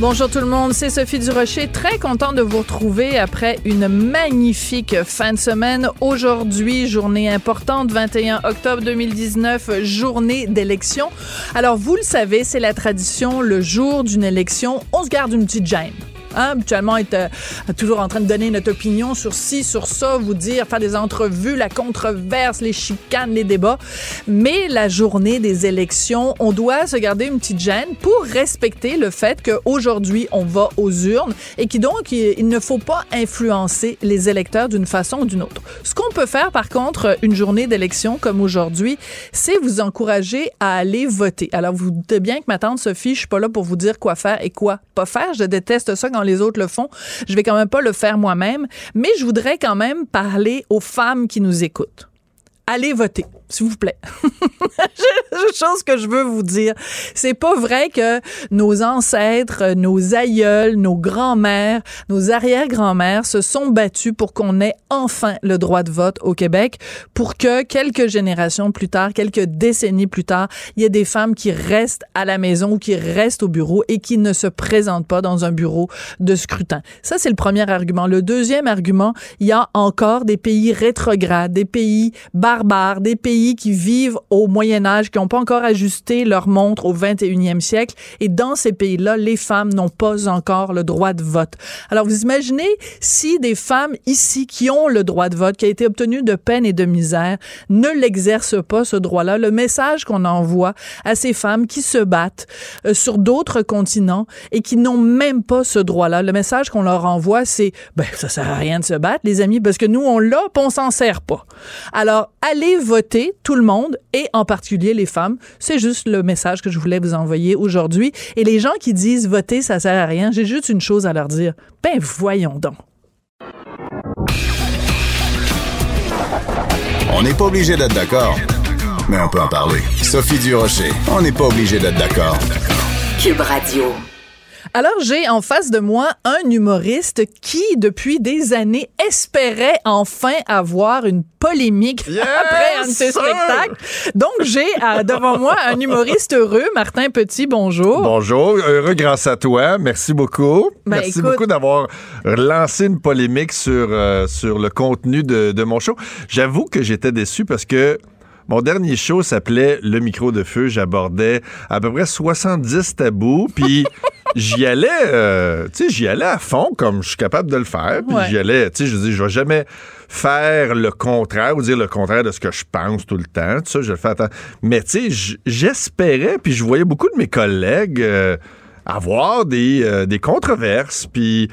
Bonjour tout le monde, c'est Sophie Durocher. Très content de vous retrouver après une magnifique fin de semaine. Aujourd'hui, journée importante, 21 octobre 2019, journée d'élection. Alors, vous le savez, c'est la tradition, le jour d'une élection, on se garde une petite gêne. Hein, habituellement, être euh, toujours en train de donner notre opinion sur ci, sur ça, vous dire, faire des entrevues, la controverse, les chicanes, les débats. Mais la journée des élections, on doit se garder une petite gêne pour respecter le fait qu'aujourd'hui, on va aux urnes et qui donc, il ne faut pas influencer les électeurs d'une façon ou d'une autre. Ce qu'on peut faire, par contre, une journée d'élection comme aujourd'hui, c'est vous encourager à aller voter. Alors, vous doutez bien que ma tante Sophie, je suis pas là pour vous dire quoi faire et quoi pas faire. Je déteste ça quand les autres le font. Je vais quand même pas le faire moi-même, mais je voudrais quand même parler aux femmes qui nous écoutent. Allez voter s'il vous plaît. chose que je veux vous dire, c'est pas vrai que nos ancêtres, nos aïeuls, nos grands-mères, nos arrière-grands-mères se sont battus pour qu'on ait enfin le droit de vote au Québec, pour que quelques générations plus tard, quelques décennies plus tard, il y ait des femmes qui restent à la maison ou qui restent au bureau et qui ne se présentent pas dans un bureau de scrutin. Ça, c'est le premier argument. Le deuxième argument, il y a encore des pays rétrogrades, des pays barbares, des pays qui vivent au Moyen Âge, qui n'ont pas encore ajusté leur montre au 21e siècle. Et dans ces pays-là, les femmes n'ont pas encore le droit de vote. Alors, vous imaginez si des femmes ici qui ont le droit de vote, qui a été obtenu de peine et de misère, ne l'exercent pas, ce droit-là, le message qu'on envoie à ces femmes qui se battent euh, sur d'autres continents et qui n'ont même pas ce droit-là, le message qu'on leur envoie, c'est, ben, ça sert à rien de se battre, les amis, parce que nous, on l'a, on s'en sert pas. Alors, allez voter tout le monde et en particulier les femmes. C'est juste le message que je voulais vous envoyer aujourd'hui. Et les gens qui disent voter, ça sert à rien, j'ai juste une chose à leur dire. Ben voyons donc. On n'est pas obligé d'être d'accord, mais on peut en parler. Sophie Durocher, on n'est pas obligé d'être d'accord. Cube Radio. Alors, j'ai en face de moi un humoriste qui, depuis des années, espérait enfin avoir une polémique après un de ses spectacles. Donc, j'ai euh, devant moi un humoriste heureux, Martin Petit, bonjour. Bonjour, heureux grâce à toi. Merci beaucoup. Ben, Merci écoute- beaucoup d'avoir lancé une polémique sur, euh, sur le contenu de, de mon show. J'avoue que j'étais déçu parce que mon dernier show s'appelait Le micro de feu. J'abordais à peu près 70 tabous, puis j'y allais, euh, tu sais, j'y allais à fond comme je suis capable de le faire. Puis Ouais. j'y allais, tu sais, je dis, je vais jamais faire le contraire ou dire le contraire de ce que je pense tout le temps. Tout ça, je le fais attends. Mais tu sais, j'espérais, puis je voyais beaucoup de mes collègues euh, avoir des, euh, des controverses, puis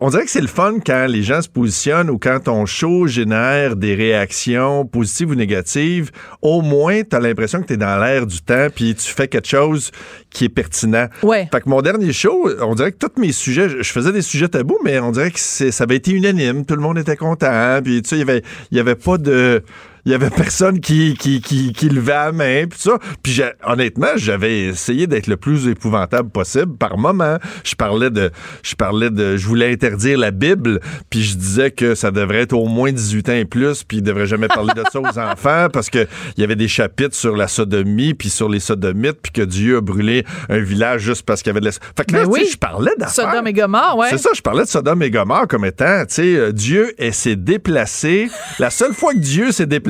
on dirait que c'est le fun quand les gens se positionnent ou quand ton show génère des réactions positives ou négatives. Au moins, tu as l'impression que tu es dans l'air du temps puis tu fais quelque chose qui est pertinent. Ouais. Fait que mon dernier show, on dirait que tous mes sujets, je faisais des sujets tabous, mais on dirait que c'est- ça avait été unanime. Tout le monde était content. Puis, tu sais, il y avait, il y avait pas de. Il y avait personne qui, qui, qui, qui levait la main, puis ça. Puis honnêtement, j'avais essayé d'être le plus épouvantable possible par moment. Je parlais de, je parlais de, je voulais interdire la Bible, puis je disais que ça devrait être au moins 18 ans et plus, puis il devrait jamais parler de ça aux enfants parce que il y avait des chapitres sur la sodomie, puis sur les sodomites, puis que Dieu a brûlé un village juste parce qu'il y avait de la... Fait que là, Ben tu sais, oui. je parlais d'affaires. Sodome et Gomorre, ouais. C'est ça, je parlais de Sodome et Gomorre comme étant, tu sais, euh, Dieu s'est déplacé. La seule fois que Dieu s'est déplacé,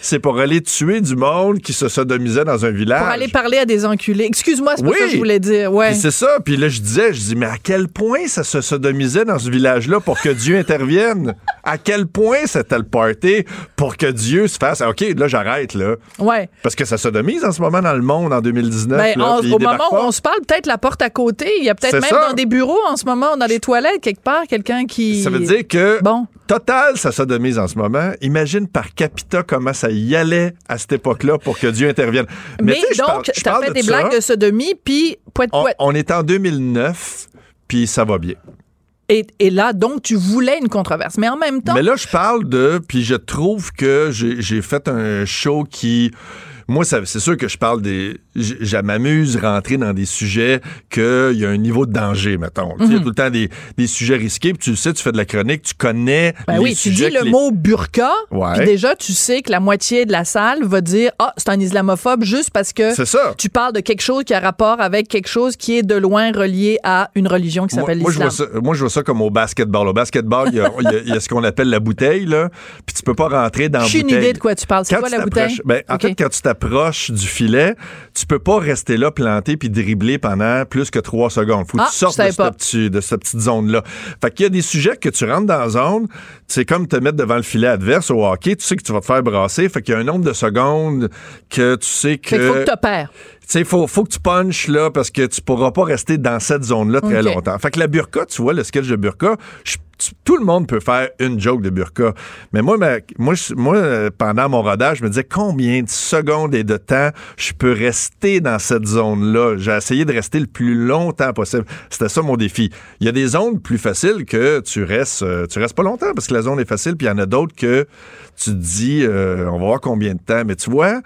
c'est pour aller tuer du monde qui se sodomisait dans un village. Pour aller parler à des enculés. Excuse-moi, c'est pas Oui. ça que je voulais dire. Ouais. Puis c'est ça. Puis là, je disais, je dis, mais à quel point ça se sodomisait dans ce village-là pour que Dieu intervienne? À quel point c'était le party pour que Dieu se fasse? OK, là, j'arrête, là. Ouais. Parce que ça sodomise en ce moment dans le monde en 2019. Ben, là, au moment où pas. on se parle, peut-être la porte à côté. Il y a peut-être même ça. dans des bureaux en ce moment, dans les toilettes, quelque part, quelqu'un qui. Ça veut dire que Bon. total, ça sodomise en ce moment. Imagine par comment ça y allait à cette époque-là pour que Dieu intervienne? Mais, tu donc, t'as parle fait de des ça. blagues de sodomie, puis poète On, poète. on est en 2009, puis ça va bien. Et, et là, donc, tu voulais une controverse. Mais en même temps, Mais là, je parle de. Puis je trouve que j'ai fait un show qui. Moi, c'est sûr que je parle des. Je m'amuse rentrer dans des sujets qu'il y a un niveau de danger, mettons. Il y a tout le temps des, des sujets risqués, puis tu le sais, tu fais de la chronique, tu connais. ben les oui, tu dis le les- mot burqa, Ouais. puis déjà, tu sais que la moitié de la salle va dire Ah, c'est un islamophobe juste parce que ça. tu parles de quelque chose qui a rapport avec quelque chose qui est de loin relié à une religion qui s'appelle l'islam. moi, je vois ça comme au basketball. Au basketball, il y y a- il y a ce qu'on appelle la bouteille, là, puis tu peux pas rentrer dans la J'ai une bouteille. idée de quoi tu parles. C'est quoi la bouteille? ben, En fait, quand tu t'approches du filet, tu peux pas rester là planté puis dribbler pendant plus que trois secondes. Faut que Ah, tu sortes de, cette petit- de cette petite zone-là. Fait qu'il y a des sujets que tu rentres dans la zone, c'est comme te mettre devant le filet adverse au hockey, tu sais que tu vas te faire brasser. Fait qu'il y a un nombre de secondes que tu sais que... Fait qu'il faut que tu opères. Tu sais, faut, faut que tu punches là parce que tu pourras pas rester dans cette zone-là très longtemps. Fait que la burqa, tu vois, le sketch de burqa, je- tout le monde peut faire une joke de burqa. Mais moi, moi, moi, euh, pendant mon rodage, je me disais combien de secondes et de temps je peux rester dans cette zone-là? J'ai essayé de rester le plus longtemps possible. C'était ça mon défi. Il y a des zones plus faciles que tu restes, euh, tu restes pas longtemps parce que la zone est facile, puis il y en a d'autres que tu te dis, euh, on va voir combien de temps. Mais tu vois,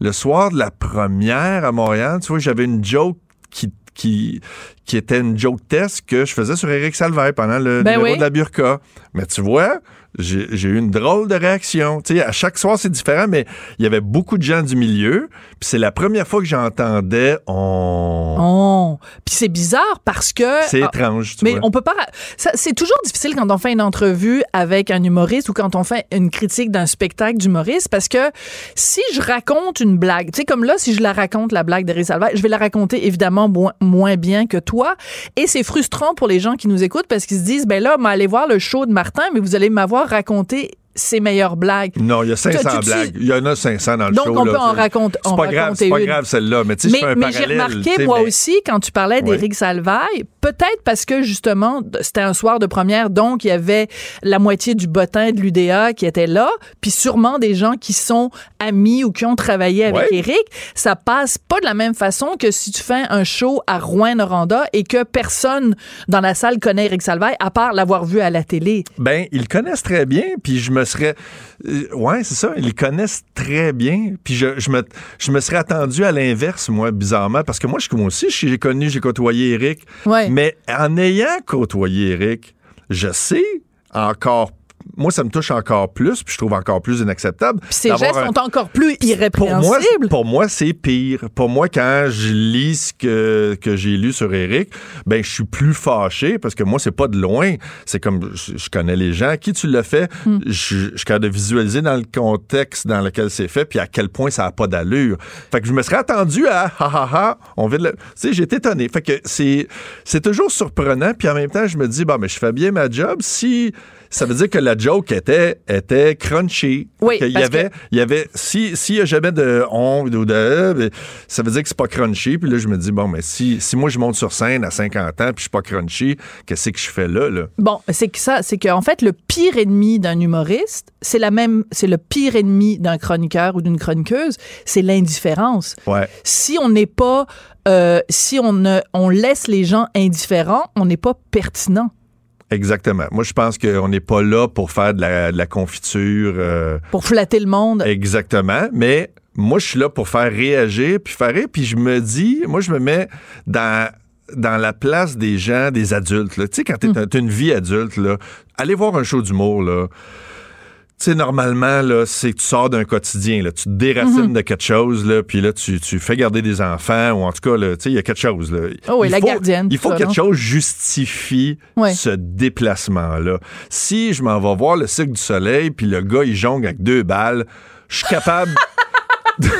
le soir de la première à Montréal, tu vois, j'avais une joke qui, qui, qui était une joke test que je faisais sur Éric Salvaire pendant le Ben numéro oui. de la burqa. Mais tu vois, j'ai eu une drôle de réaction. Tu sais, à chaque soir, c'est différent, mais il y avait beaucoup de gens du milieu. Puis c'est la première fois que j'entendais on... Puis c'est bizarre parce que. C'est Ah, étrange, tu mais vois. on peut pas. C'est toujours difficile quand on fait une entrevue avec un humoriste ou quand on fait une critique d'un spectacle d'humoriste parce que si je raconte une blague, tu sais, comme là, si je la raconte, la blague d'Eric Salvaire, je vais la raconter évidemment moins, moins bien que toi. Et c'est frustrant pour les gens qui nous écoutent parce qu'ils se disent, ben là, allez voir le show de Martin, mais vous allez m'avoir raconté ses meilleures blagues. Non, il y a 500 Tu- tu- blagues. Il y en a 500 dans le Donc, show. on là. peut en C'est- raconter- C'est en pas grave, c'est pas grave celle-là. Mais tu sais, je fais un mais j'ai remarqué, moi mais- aussi, quand tu parlais d'Éric Salvaille, peut-être parce que, justement, c'était un soir de première, donc il y avait la moitié du bottin de l'UDA qui était là, puis sûrement des gens qui sont amis ou qui ont travaillé avec. Éric. Ça passe pas de la même façon que si tu fais un show à Rouen-Noranda et que personne dans la salle connaît Éric Salvaille, à part l'avoir vu à la télé. Ben, ils le connaissent très bien, puis je me serais... euh, ouais, c'est ça, ils connaissent très bien, puis je, je, me, je me serais attendu à l'inverse, moi, bizarrement, parce que moi, je, moi aussi, j'ai connu, j'ai côtoyé Eric, Ouais. mais en ayant côtoyé Eric, je sais encore... Moi, ça me touche encore plus, puis je trouve encore plus inacceptable. Puis ces gestes un- sont encore plus irrépréhensibles. pour moi, c'est pire. Pour moi, quand je lis ce que, que j'ai lu sur Eric, ben, je suis plus fâché parce que moi, c'est pas de loin. C'est comme, je, je connais les gens. Qui tu l'as fait? Hmm. Je, je suis capable de visualiser dans le contexte dans lequel c'est fait puis à quel point ça a pas d'allure. Fait que je me serais attendu à, ha, ha, ha, on vient de le, tu sais, j'ai été étonné. Fait que c'est, c'est toujours surprenant puis en même temps, je me dis, bon, mais je fais bien ma job si, ça veut dire que la joke était, était crunchy. Oui, Qu'il y avait, que- il y avait si s'il y a jamais de on ou de ben, ça veut dire que c'est pas crunchy puis là je me dis bon mais si si moi je monte sur scène à 50 ans puis je suis pas crunchy qu'est-ce que je fais là là? Bon, c'est que ça, c'est qu'en fait, le pire ennemi d'un humoriste, c'est la même, c'est le pire ennemi d'un chroniqueur ou d'une chroniqueuse, c'est l'indifférence. ouais Si on n'est pas, euh, si on ne, on laisse les gens indifférents, on n'est pas pertinent. Exactement moi je pense qu'on n'est pas là pour faire de la, de la confiture euh, Pour flatter le monde. exactement mais moi je suis là pour faire réagir puis faire rire puis je me dis moi je me mets dans dans la place des gens, des adultes. là. Tu sais, quand t'es- t'as une vie adulte, là, allez voir un show d'humour, là. Tu sais, normalement, là, c'est que tu sors d'un quotidien, là. Tu te déracines de quelque chose, là, puis là, tu, tu fais garder des enfants, ou en tout cas, là, tu sais, il y a quelque chose, là. Oh oui, Il la faut- gardienne, Il tout faut ça, que quelque chose justifie Ouais. ce déplacement-là. Si je m'en vais voir le Cirque du Soleil, puis le gars, il jongle avec deux balles, je suis capable... J'aime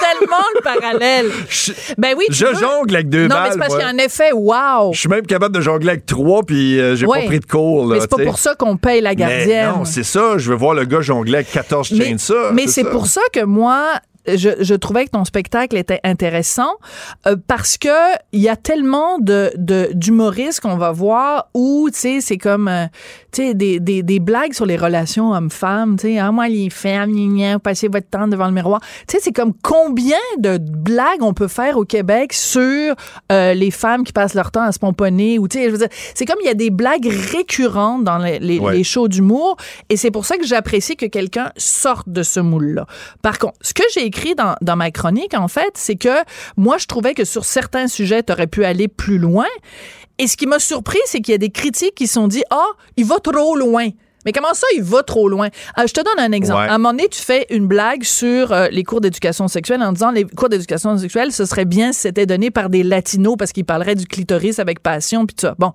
tellement le parallèle. je Ben oui, tu je veux- jongle avec deux Non, balles, mais c'est parce moi. qu'il y a un effet wow. Je suis même capable de jongler avec trois, puis euh, j'ai Ouais. pas pris de cours. Là, Mais c'est pas pour ça qu'on paye la Mais gardienne. non, c'est ça. Je veux voir le gars jongler avec 14 mais, chains de ça. mais c'est pour ça que moi, je, je trouvais que ton spectacle était intéressant euh, parce que il y a tellement de de- d'humoristes qu'on va voir où tu sais c'est comme euh, tu sais, des, des, des blagues sur les relations hommes-femmes, tu sais, ah, moi, les femmes, gna, passez votre temps devant le miroir. Tu sais, c'est comme combien de blagues on peut faire au Québec sur euh, les femmes qui passent leur temps à se pomponner ou, tu sais, je veux dire, c'est comme il y a des blagues récurrentes dans les, les, Ouais. les shows d'humour et c'est pour ça que j'apprécie que quelqu'un sorte de ce moule-là. Par contre, ce que j'ai écrit dans, dans ma chronique, en fait, c'est que moi, je trouvais que sur certains sujets, tu aurais pu aller plus loin. Et ce qui m'a surpris, c'est qu'il y a des critiques qui sont dit Ah, il va trop loin. Mais comment ça, il va trop loin? Euh, je te donne un exemple. Ouais. À un moment donné, tu fais une blague sur euh, les cours d'éducation sexuelle en disant les cours d'éducation sexuelle, ce serait bien si c'était donné par des latinos parce qu'ils parleraient du clitoris avec passion puis tout ça. Bon.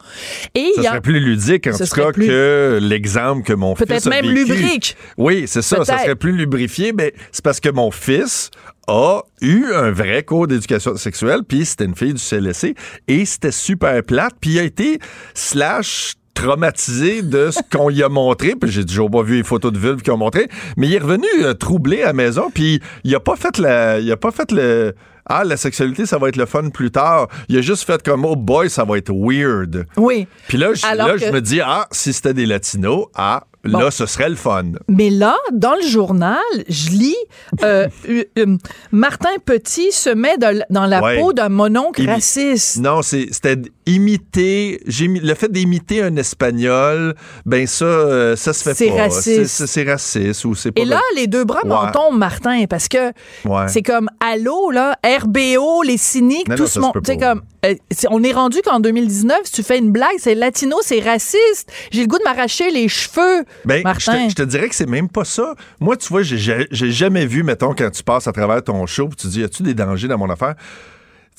Et y a serait plus ludique, en Ce tout cas, plus- que l'exemple que mon fils peut-être même vécu. lubrique. Oui, c'est ça. Ça serait plus lubrifié, mais c'est parce que mon fils a eu un vrai cours d'éducation sexuelle, puis c'était une fille du CLSC, et c'était super plate, puis il a été slash traumatisé de ce qu'on lui a montré, puis j'ai toujours pas vu les photos de vulve qu'ils ont montré, mais il est revenu euh, troublé à la maison, puis il a pas fait la, il a pas fait le, ah, la sexualité, ça va être le fun plus tard. Il a juste fait comme, oh boy, ça va être weird. Oui. Puis là, je, là, que- je me dis, ah, si c'était des latinos, ah, Bon. là, ce serait le fun. Mais là, dans le journal, je lis euh, euh, euh, Martin Petit se met dans, dans la Ouais. peau d'un mononcle Il- raciste. Non, c'est- c'était imiter. Le fait d'imiter un espagnol, ben ça, ça se fait C'est pas. raciste. C'est- C'est c'est raciste ou c'est pas. Et là, les deux bras Ouais. m'en tombent, Martin, parce que Ouais. c'est comme Allô, là, RBO, les cyniques, Non, tout non, ce monde. pas. comme, euh, c'est- on est rendu qu'en 2019, si tu fais une blague, c'est latino, c'est raciste. J'ai le goût de m'arracher les cheveux, Ben, je te, je te dirais que c'est même pas ça. Moi, tu vois, j'ai- jamais vu, mettons, quand tu passes à travers ton show, tu dis, y a-tu des dangers dans mon affaire?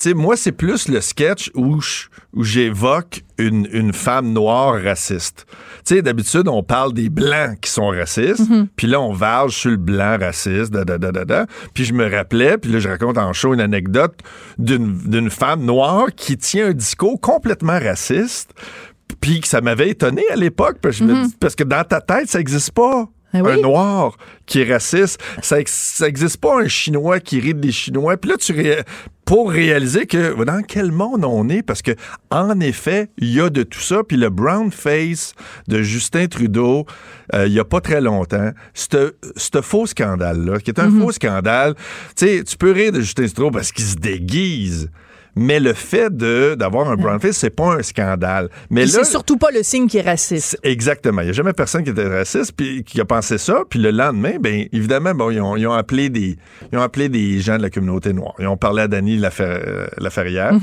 Sais, moi, c'est plus le sketch où j'évoque une, une femme noire raciste. Tu sais, d'habitude, on parle des blancs qui sont racistes, Mhm. puis là, on varge sur le blanc raciste, da, da, da, da, da. Puis je me rappelais, puis là, je raconte en show une anecdote d'une femme noire qui tient un discours complètement raciste, puis que ça m'avait étonné à l'époque, parce, que parce que dans ta tête, ça n'existe pas. Ah oui? Un noir qui est raciste, ça, ex- ça existe pas un chinois qui rit des chinois. Puis là, tu ré- pour réaliser que dans quel monde on est, parce que en effet, il y a de tout ça. Puis le brown face de Justin Trudeau, euh, il y a pas très longtemps, ce faux scandale-là, qui est un Mhm. faux scandale. Tu sais, tu peux rire de Justin Trudeau parce qu'il se déguise. Mais le fait de d'avoir un brown face, c'est pas un scandale. Mais là, c'est surtout pas le signe qui est raciste. c'est- Exactement. Il n'y a jamais personne qui était raciste puis qui a pensé ça. Puis le lendemain, ben évidemment, bon, ils ont, ils ont appelé des ils ont appelé des gens de la communauté noire. Ils ont parlé à Danny euh, Laferrière.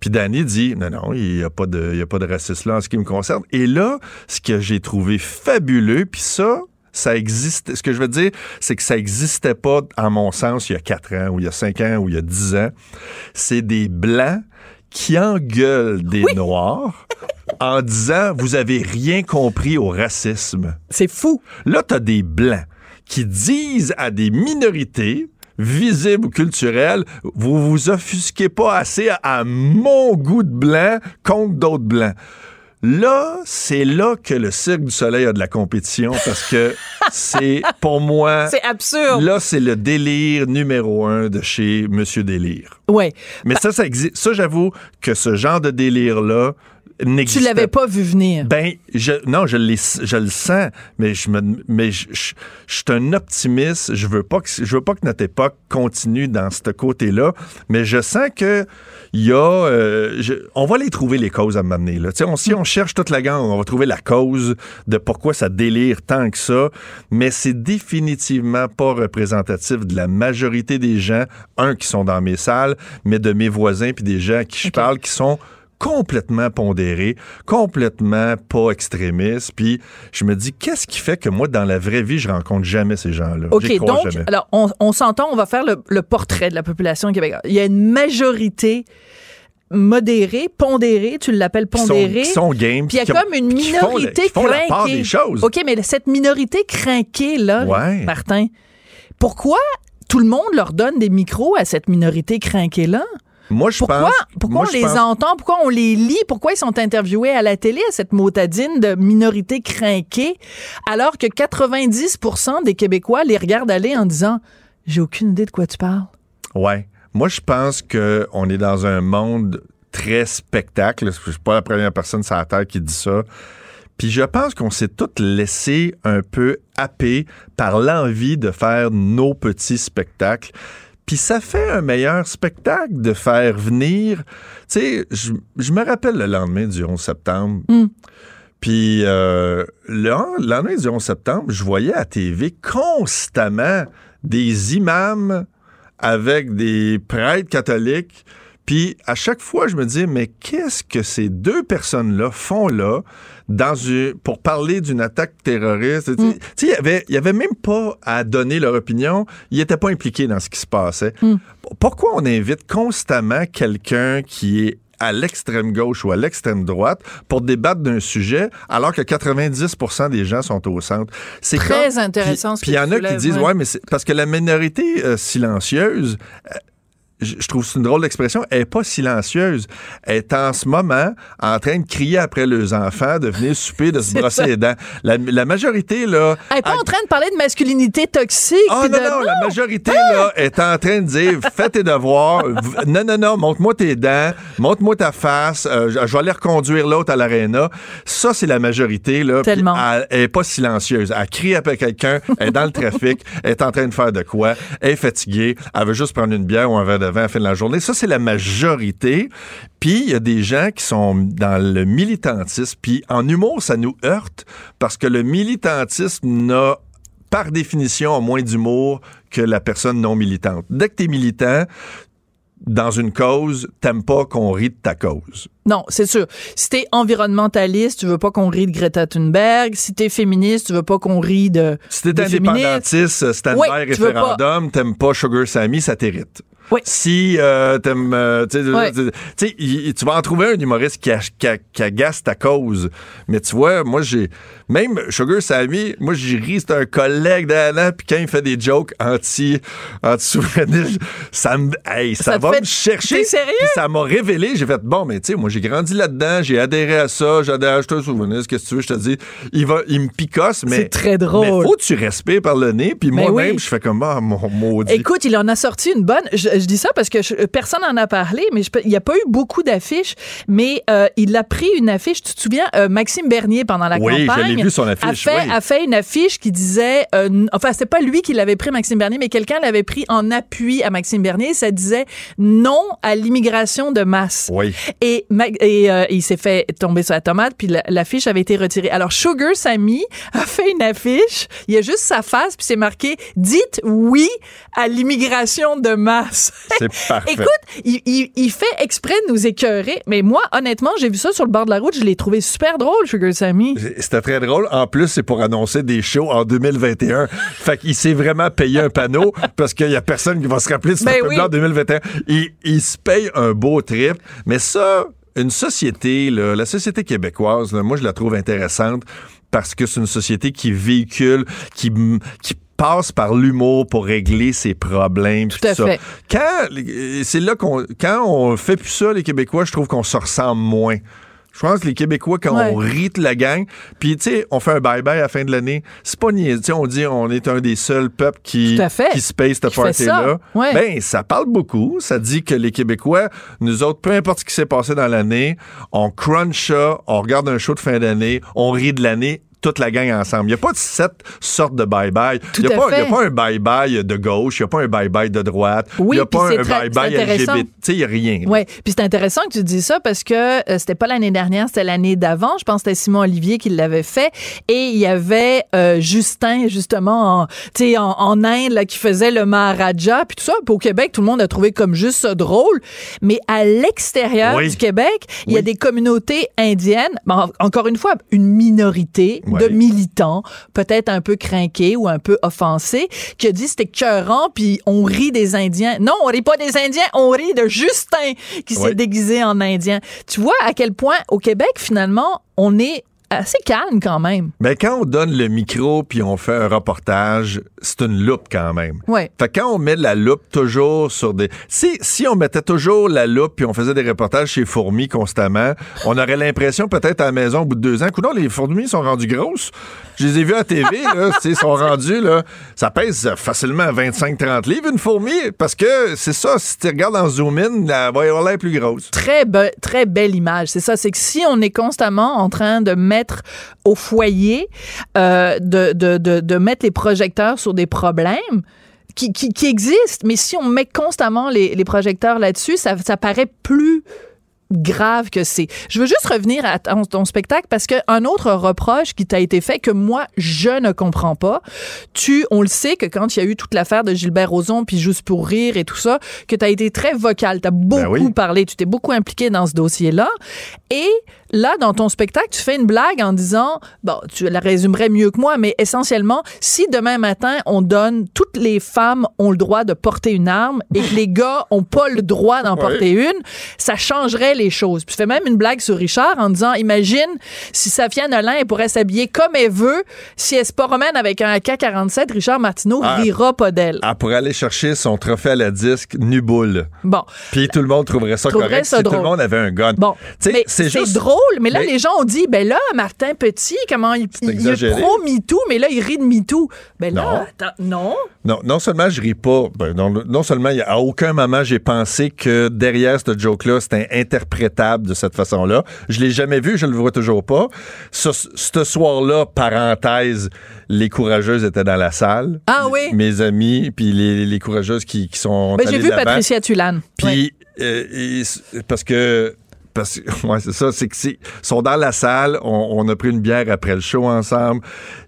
Puis Danny dit non non, il n'y a pas de il y a pas de racisme là en ce qui me concerne. Et là, ce que j'ai trouvé fabuleux, puis ça ça existe. Ce que je veux dire, c'est que ça n'existait pas, à mon sens, il y a 4 ans, ou il y a 5 ans, ou il y a 10 ans. C'est des Blancs qui engueulent des Noirs en disant Vous avez rien compris au racisme. C'est fou. Là, tu as des Blancs qui disent à des minorités visibles ou culturelles, vous vous offusquez pas assez à mon goût de blanc contre d'autres blancs. Là, c'est là que le Cirque du Soleil a de la compétition parce que c'est, pour moi, C'est absurde. là, c'est le délire numéro un de chez Monsieur Délire. Ouais. Mais ça, ça existe. Ça, j'avoue que ce genre de délire-là Tu n'existe l'avais pas vu venir. ben, je, non, je, je le sens, mais je me, mais je, je- je suis un optimiste. Je veux pas que, je veux pas que notre époque continue dans ce côté-là, mais je sens que il y a, euh, on va les trouver les causes à m'amener là. Tu sais, on, si on cherche toute la gang, on va trouver la cause de pourquoi ça délire tant que ça, mais c'est définitivement pas représentatif de la majorité des gens, un qui sont dans mes salles, mais de mes voisins puis des gens à qui je parle qui sont complètement pondérés, complètement pas extrémistes. Puis je me dis, qu'est-ce qui fait que moi, dans la vraie vie, je rencontre jamais ces gens-là? OK, donc, jamais. alors, on, on s'entend, on va faire le, le portrait de la population québécoise. Il y a une majorité modérée, pondérée, tu l'appelles Qui sont, pondérée. qui sont game. Puis il y a qui comme une qui font la- minorité qui font la part crinquée. des choses. OK, mais cette minorité crinquée, là, Ouais. Martin, pourquoi tout le monde leur donne des micros à cette minorité crinquée-là? Moi, je Pourquoi, pense. pourquoi moi, on les pense- entend? Pourquoi on les lit? Pourquoi ils sont interviewés à la télé, à cette motadine de minorité crinquée, alors que 90% des Québécois les regardent aller en disant J'ai aucune idée de quoi tu parles? Ouais. Moi, je pense que on est dans un monde très spectacle. Je suis pas la première personne sur la terre qui dit ça. Puis je pense qu'on s'est tous laissé un peu happer par l'envie de faire nos petits spectacles. Puis ça fait un meilleur spectacle de faire venir. Tu sais, je, je me rappelle le lendemain du 11 septembre. Mm. Puis euh, le le lendemain du 11 septembre, je voyais à TV constamment des imams avec des prêtres catholiques. Puis à chaque fois, je me dis, mais qu'est-ce que ces deux personnes-là font là? Dans une, pour parler d'une attaque terroriste? Tu sais, il y avait, il y avait même pas à donner leur opinion. Ils n'étaient pas impliqués dans ce qui se passait. Pourquoi on invite constamment quelqu'un qui est à l'extrême gauche ou à l'extrême droite pour débattre d'un sujet alors que 90% des gens sont au centre? C'est Très comme- intéressant Puis il y en a qui disent, ouais. ouais, mais c'est parce que la minorité euh, silencieuse, euh, je trouve que c'est une drôle d'expression, elle n'est pas silencieuse. Elle est en ce moment en train de crier après leurs enfants, de venir souper, de se brosser ça. les dents. La, la majorité, là... Elle n'est pas elle- en train de parler de masculinité toxique. ah non, de- non, la majorité là, est en train de dire fais tes devoirs. Non, non, non, montre-moi tes dents, montre-moi ta face, euh, je vais aller reconduire l'autre à l'aréna. Ça, c'est la majorité. Là, Tellement. Elle, elle est pas silencieuse. Elle crie après quelqu'un, elle est dans le trafic, elle est en train de faire de quoi, elle est fatiguée, elle veut juste prendre une bière ou un verre de vin à la fin de la journée. Ça, c'est la majorité. Puis il y a des gens qui sont dans le militantisme. Puis en humour, ça nous heurte parce que le militantisme n'a par définition, moins d'humour que la personne non militante. Dès que tu es militant, dans une cause, t'aimes pas qu'on rit de ta cause. Non, c'est sûr. Si t'es environnementaliste, tu veux pas qu'on rie de Greta Thunberg. Si t'es féministe, tu veux pas qu'on rie de. Si t'es indépendantiste, Oui, tu veux pas. référendum, t'aimes pas Sugar Sammy, ça t'irrite. Oui. Si euh, t'aimes... euh, tu vas en trouver un humoriste qui, a- qui agace ta cause. Mais tu vois, moi, j'ai... Même Sugar Sammy, moi, j'ai ri, c'est un collègue d'Anna, puis quand il fait des jokes anti, anti-souverainistes, ça me... Hey, ça, va fait- me chercher. T'es sérieux? Ça m'a révélé. J'ai fait, bon, mais tu sais, moi, j'ai grandi là-dedans, j'ai adhéré à ça, j'adhère, je te souverainiste, qu'est-ce que tu veux, je te dis. Il, va, il me picosse, mais... C'est très drôle. Mais faut que tu respires par le nez, puis moi-même, oui. je fais comme, ah, mon maudit. Écoute, il en a sorti une bonne. Je, je dis ça parce que je- personne n'en a parlé, mais je il n'y a pas eu beaucoup d'affiches. Mais euh, il a pris une affiche. Tu te souviens, euh, Maxime Bernier pendant la Oui, je campagne l'ai vu, son a affiche, fait, oui. a fait une affiche qui disait, euh, enfin c'était pas lui qui l'avait pris Maxime Bernier, mais quelqu'un l'avait pris en appui à Maxime Bernier. Ça disait non à l'immigration de masse. Oui. Et, et euh, il s'est fait tomber sur la tomate, puis la- l'affiche avait été retirée. Alors, Sugar Sammy a fait une affiche, il y a juste sa face, puis c'est marqué « Dites oui à l'immigration de masse ». C'est parfait. Écoute, il, il- il fait exprès de nous écœurer, mais moi, honnêtement, j'ai vu ça sur le bord de la route, je l'ai trouvé super drôle, Sugar Sammy. C'était très drôle. En plus, c'est pour annoncer des shows en 2021. fait qu'il s'est vraiment payé un panneau parce qu'il y a personne qui va se rappeler de ce Ben oui. en 2021. Il, il se paye un beau trip. Mais ça, une société, là, la société québécoise, là, moi, je la trouve intéressante parce que c'est une société qui véhicule, qui, qui passe par l'humour pour régler ses problèmes. Tout à ça. fait. Quand, c'est là qu'on, quand on fait plus ça, les Québécois, je trouve qu'on se ressemble moins. Je pense que les Québécois, quand Ouais. on rit de la gang, puis tu sais, on fait un bye-bye à la fin de l'année, c'est pas sais, on dit on est un des seuls peuples qui, qui se paye cette party-là. ça. Ouais. Ben, ça parle beaucoup. Ça dit que les Québécois, nous autres, peu importe ce qui s'est passé dans l'année, on crunch ça, on regarde un show de fin d'année, on rit de l'année, toute la gang ensemble. Il n'y a pas de sept sortes de bye-bye. Il n'y a, a pas un bye-bye de gauche, il n'y a pas un bye-bye de droite, il Oui, n'y a pas un bye-bye. LGBT. Tu sais, il n'y a rien. Ouais, puis c'est intéressant que tu dis ça parce que euh, c'était pas l'année dernière, c'était l'année d'avant. Je pense que c'était Simon Olivier qui l'avait fait et il y avait euh, Justin justement, en, tu sais, en, en Inde là, qui faisait le Maharaja puis tout ça. Puis au Québec, tout le monde a trouvé comme juste ça drôle, mais à l'extérieur Oui. du Québec, il y a Oui. des communautés indiennes. Bon, encore une fois, une minorité de militants, peut-être un peu crinqués ou un peu offensés, qui a dit c'était cœurant, puis on rit des Indiens. Non, on rit pas des Indiens, on rit de Justin qui s'est Ouais. déguisé en Indien. Tu vois à quel point au Québec, finalement, on est assez calme quand même. Mais quand on donne le micro puis on fait un reportage, c'est une loupe quand même. Ouais. Fait que quand on met la loupe toujours sur des. Si, si on mettait toujours la loupe puis on faisait des reportages chez Fourmis constamment, on aurait l'impression peut-être à la maison au bout de deux ans, coudonc, les fourmis sont rendues grosses. Je les ai vus à TV, là, ils sont rendus, là. Ça pèse facilement 25-30 livres, une fourmi, parce que c'est ça, si tu regardes en zoom in, elle va avoir l'air plus grosse. Très, be- très belle image. C'est ça, c'est que si on est constamment en train de mettre mettre au foyer, euh, de, de, de, de mettre les projecteurs sur des problèmes qui, qui, qui existent. Mais si on met constamment les, les projecteurs là-dessus, ça, ça paraît plus grave que c'est. Je veux juste revenir à ton, ton spectacle parce qu'un autre reproche qui t'a été fait que moi, je ne comprends pas. Tu, on le sait que quand il y a eu toute l'affaire de Gilbert Rozon puis Juste pour rire et tout ça, que tu as été très vocal, tu as beaucoup oui. parlé, tu t'es beaucoup impliqué dans ce dossier-là. Et là, dans ton spectacle, tu fais une blague en disant, bon, tu la résumerais mieux que moi, mais essentiellement, si demain matin, on donne, toutes les femmes ont le droit de porter une arme et que les gars ont pas le droit d'en porter une, ça changerait les choses. Puis tu fais même une blague sur Richard en disant, imagine si Safia Nolin, elle pourrait s'habiller comme elle veut, si elle se promène avec un AK-47, Richard Martineau Ah. rira pas d'elle. Ah, pour aller chercher son trophée à la disque Nuboul. Bon. Puis tout le monde trouverait ça Trouverait correct ça si tout le monde avait un gun. Bon, c'est c'est juste drôle, mais là, Mais- les gens ont dit, ben là, Martin Petit, comment il, il est exagéré. pro MeToo, mais là, il rit de MeToo. Ben là, Non. attends, non? Non, non seulement je ris pas, ben, non, non seulement il à aucun moment j'ai pensé que derrière ce joke-là, c'était interprétable de cette façon-là. Je l'ai jamais vu, je le vois toujours pas. Ce, ce soir-là, parenthèse, les courageuses étaient dans la salle. Ah oui? Mes amis, puis les, les courageuses qui, qui sont Ben, j'ai vu. Patricia Tulane. Puis, euh, parce que. Parce que, ouais, c'est ça, c'est que c'est, sont dans la salle, on, on a pris une bière après le show ensemble.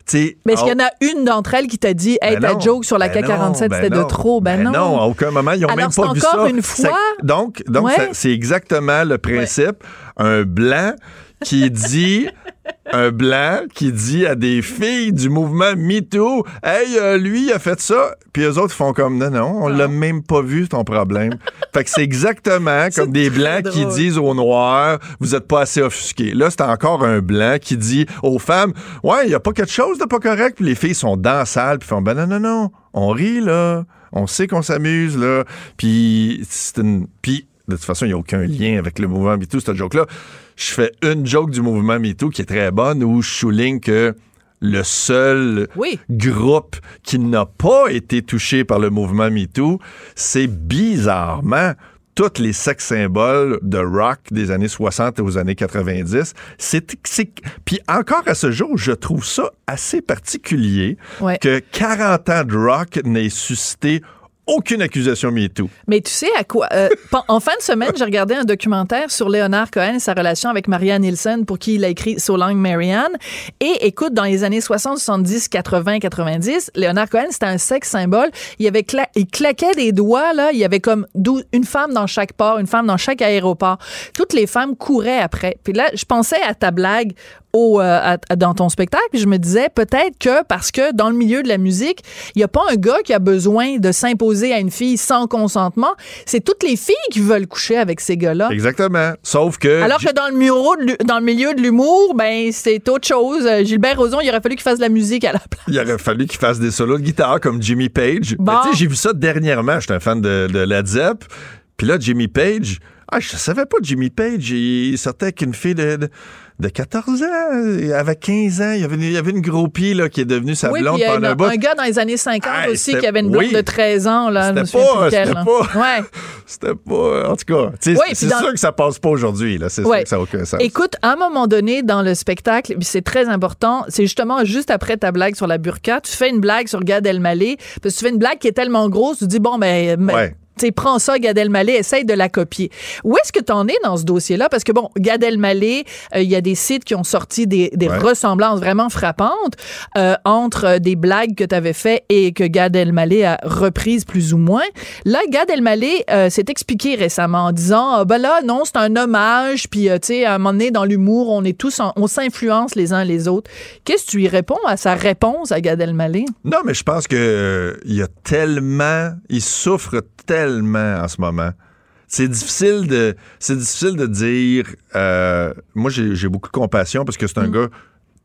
Tu sais, Mais est-ce ah, qu'il y en a une d'entre elles qui t'a dit, hey, ben ta non, joke sur la ben K47, non, c'était ben de trop? Ben, non. non. à aucun moment, ils ont Alors, même pas vu encore ça. une Ça- fois? donc, donc Ouais. ça- c'est exactement le principe. Un blanc qui dit, un blanc qui dit à des filles du mouvement MeToo, hey, euh, lui, il a fait ça. Puis eux autres font comme, non, non, on l'a même pas vu, ton problème. fait que c'est exactement comme des blancs qui disent aux noirs, vous êtes pas assez offusqués. Là, c'est encore un blanc qui dit aux femmes, ouais, il y a pas quelque chose de pas correct. Puis les filles sont dans la salle, puis font, ben non, non, non, on rit, là. On sait qu'on s'amuse, là. Puis, c'est une. Puis, de toute façon, il n'y a aucun lien avec le mouvement MeToo, cette joke-là. Je fais une joke du mouvement MeToo qui est très bonne où je souligne que le seul Oui. groupe qui n'a pas été touché par le mouvement MeToo, c'est bizarrement tous les sex symboles de rock des années 60 aux années 90. C'est, c'est- puis encore à ce jour, je trouve ça assez particulier Ouais. que 40 ans de rock n'ait suscité aucune accusation MeToo. Mais tu sais à quoi? euh, en fin de semaine, j'ai regardé un documentaire sur Leonard Cohen et sa relation avec Marianne Nielsen, pour qui il a écrit So Long Marianne. Et écoute, dans les années 60, 70, 80, 90, Leonard Cohen, c'était un sexe symbole. Il, avait cla- il claquait des doigts, là. Il y avait comme une femme dans chaque port, une femme dans chaque aéroport. Toutes les femmes couraient après. Puis là, je pensais à ta blague au, euh, à- dans ton spectacle, puis je me disais peut-être que parce que dans le milieu de la musique, il n'y a pas un gars qui a besoin de s'imposer à une fille sans consentement. C'est toutes les filles qui veulent coucher avec ces gars-là. Exactement. Sauf que... Alors que dans le, muro dans le milieu de l'humour, ben c'est autre chose. Euh, Gilbert Rozon, il aurait fallu qu'il fasse de la musique à la place. Il aurait fallu qu'il fasse des solos de guitare comme Jimmy Page. Bon. Mais tu sais, J'ai vu ça dernièrement. J'étais un fan de, de Led Zepp. Puis là, Jimmy Page, ah, je savais pas Jimmy Page. Il sortait avec une fille de, de, de 14 ans. Il avait 15 ans. Il y avait, une- il y avait une groupie là, qui est devenue sa Oui, blonde puis il y a pendant un bout. un gars dans les années 50 Hey, aussi qui avait une blonde oui. de 13 ans. Là, C'était pas- c'était pas- Ouais. C'était pas. En tout cas, Oui, c'est dans- sûr que ça passe pas aujourd'hui. là. C'est sûr que ça n'a aucun sens. Écoute, à un moment donné, dans le spectacle, c'est très important, c'est justement juste après ta blague sur la burqa, tu fais une blague sur Gad Elmaleh, parce que tu fais une blague qui est tellement grosse, tu dis, bon, ben, Ouais. Sais, prends ça, Gad Elmaleh, essaye de la copier. Où est-ce que tu en es dans ce dossier-là? Parce que, bon, Gad Elmaleh, euh, il y a des sites qui ont sorti des, des Ouais. ressemblances vraiment frappantes euh, entre euh, des blagues que tu avais fait et que Gad Elmaleh a reprises plus ou moins. Là, Gad Elmaleh euh, s'est expliqué récemment en disant, ah, ben là, non, c'est un hommage, puis, tu sais, à un moment donné, dans l'humour, on est tous, en- on s'influence les uns les autres. Qu'est-ce que tu y réponds à sa réponse à Gad Elmaleh? Non, mais je pense que il y a tellement, il souffre tellement en ce moment. C'est difficile de, c'est difficile de dire. euh, moi, j'ai j'ai beaucoup de compassion parce que c'est un gars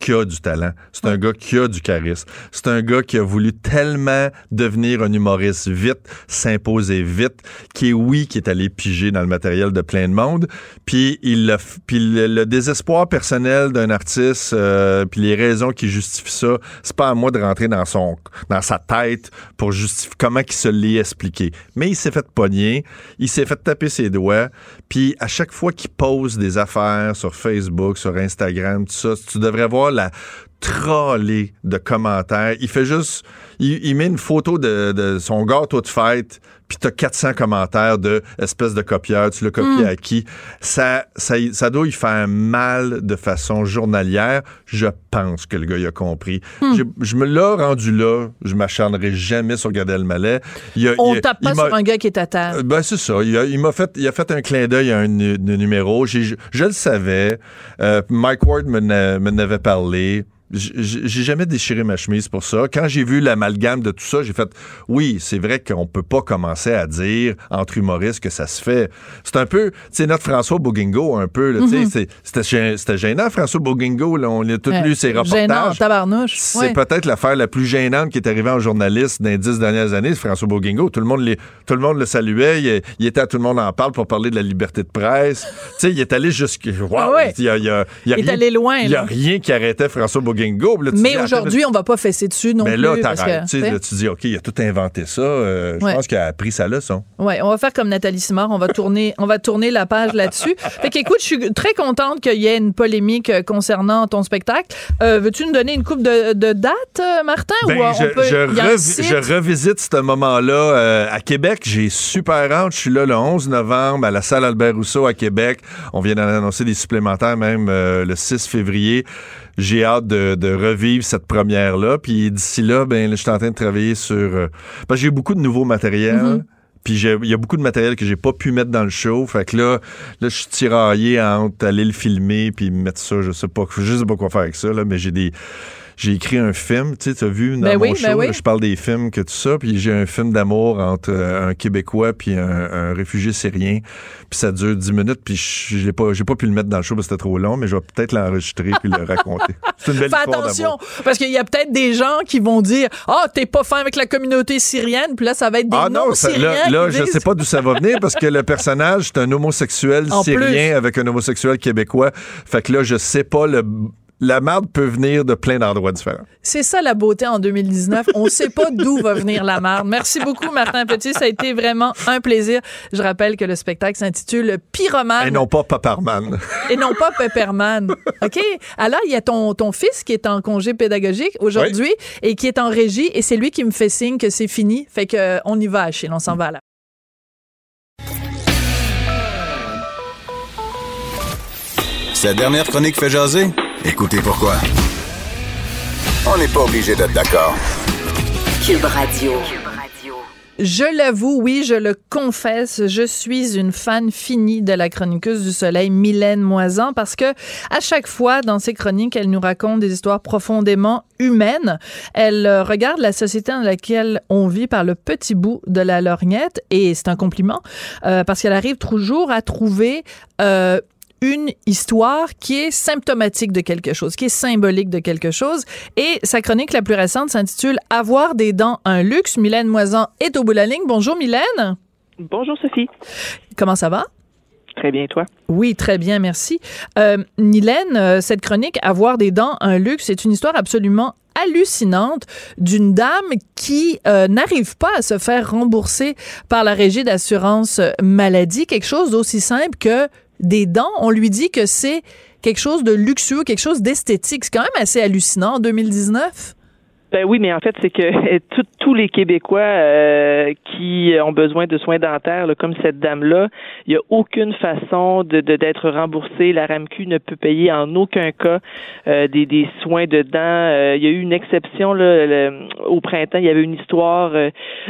qui a du talent. C'est un gars qui a du charisme. C'est un gars qui a voulu tellement devenir un humoriste vite, s'imposer vite, qui est oui, qui est allé piger dans le matériel de plein de monde. Puis il puis le, désespoir personnel d'un artiste, euh, puis les raisons qui justifient ça, c'est pas à moi de rentrer dans son, dans sa tête pour justifier comment il se l'est expliqué. Mais il s'est fait pogner, il s'est fait taper ses doigts, puis à chaque fois qu'il pose des affaires sur Facebook, sur Instagram, tout ça, tu devrais voir la trollée de commentaires. Il fait juste, il, met une photo de, de son gâteau de fête, puis t'as 400 commentaires de espèce de copieur, tu l'as copié mm. à qui? Ça, ça, ça doit y faire mal de façon journalière. Je pense que le gars il a compris. Mm. Je, me l'ai rendu là. Je m'acharnerai jamais sur Gad Elmaleh. Il On tape pas sur un gars qui est à terre. Euh, ben, c'est ça. Il, m'a fait, il a fait un clin d'œil à un, numéro. Je, le savais. Euh, Mike Ward me n'avait parlé j'ai jamais déchiré ma chemise pour ça. Quand j'ai vu l'amalgame de tout ça, j'ai fait oui, c'est vrai qu'on peut pas commencer à dire entre humoristes que ça se fait. C'est un peu, tu sais, notre François Bouguingo, un peu, tu sais, mm-hmm. c'était gênant, François Bouguingo, là, on a tous lu ses reportages. Gênant, tabarnouche. C'est peut-être l'affaire la plus gênante qui est arrivée en journaliste dans les dix dernières années, François Bouguingo. Tout le monde, tout le, monde le saluait, il, était à Tout le monde en parle pour parler de la liberté de presse. tu sais, il est allé jusqu'à... Wow, il, est allé loin. Il n'y a rien qui arrêtait François Bouguingo mais aujourd'hui, on va pas fesser dessus non mais plus. Mais là, Tu dis, OK, il a tout inventé ça. Euh, je pense qu'il a appris sa leçon. Oui, on va faire comme Nathalie Simard. On va tourner, on va tourner la page là-dessus. fait qu'écoute, je suis très contente qu'il y ait une polémique euh, concernant ton spectacle. Euh, veux-tu nous donner une coupe de, de dates, Martin? Ben, je, je, revisite ce moment-là à Québec. J'ai super hâte. Je suis là le 11 novembre à la salle Albert Rousseau à Québec. On vient d'annoncer des supplémentaires même le 6 février j'ai hâte de, revivre cette première-là. Puis d'ici là, ben, je suis en train de travailler sur. Euh, parce que j'ai beaucoup de nouveaux matériels. Mm-hmm. Puis il y a beaucoup de matériel que j'ai pas pu mettre dans le show. Fait que là, là je suis tiraillé entre aller le filmer puis mettre ça. Je sais pas, je sais pas quoi faire avec ça, là, mais j'ai des j'ai écrit un film, tu sais, as vu dans ben mon ben show, je parle des films que tout ça, puis j'ai un film d'amour entre euh, un Québécois puis un, réfugié syrien, puis ça dure 10 minutes, puis j'ai pas, j'ai pas pu le mettre dans le show parce que c'était trop long, mais je vais peut-être l'enregistrer puis le raconter. C'est une belle Fais attention, parce qu'il y a peut-être des gens qui vont dire, ah, oh, t'es pas fin avec la communauté syrienne, puis là, ça va être des ah non, là je sais pas d'où ça va venir parce que le personnage, c'est un homosexuel syrien avec un homosexuel québécois. Fait que là, je sais pas le la marde peut venir de plein d'endroits différents. C'est ça la beauté en 2019. On ne sait pas d'où va venir la marde. Merci beaucoup, Martin Petit. Ça a été vraiment un plaisir. Je rappelle que le spectacle s'intitule Pyromane. Et non pas Paperman. Et non pas Pepperman. OK? Alors, il y a ton, ton fils qui est en congé pédagogique aujourd'hui et qui est en régie et c'est lui qui me fait signe que c'est fini. Fait que euh, on y va, Achille. On s'en va là. Cette dernière chronique fait jaser? Écoutez pourquoi. On n'est pas obligé d'être d'accord. Cube Radio. Je l'avoue, oui, je le confesse, je suis une fan finie de la chroniqueuse du soleil, Mylène Moisan, parce que à chaque fois, dans ses chroniques, elle nous raconte des histoires profondément humaines. Elle euh, regarde la société dans laquelle on vit par le petit bout de la lorgnette, et c'est un compliment, euh, parce qu'elle arrive toujours à trouver euh, une histoire qui est symptomatique de quelque chose, qui est symbolique de quelque chose. Et sa chronique la plus récente s'intitule Avoir des dents, un luxe. Mylène Moisan est au bout de la ligne. Bonjour Mylène. Bonjour Sophie. Comment ça va? Très bien, toi? Oui, très bien, merci. Euh, Mylène, euh, cette chronique Avoir des dents, un luxe, c'est une histoire absolument hallucinante d'une dame qui euh, n'arrive pas à se faire rembourser par la régie d'assurance maladie, quelque chose d'aussi simple que des dents, on lui dit que c'est quelque chose de luxueux, quelque chose d'esthétique. C'est quand même assez hallucinant en 2019. Ben oui, mais en fait, c'est que tous les Québécois euh, qui ont besoin de soins dentaires, comme cette dame-là, il n'y a aucune façon de d'être remboursé. La RAMQ ne peut payer en aucun cas euh, des, des soins de dents. Euh, il y a eu une exception là, au printemps. Il y avait une histoire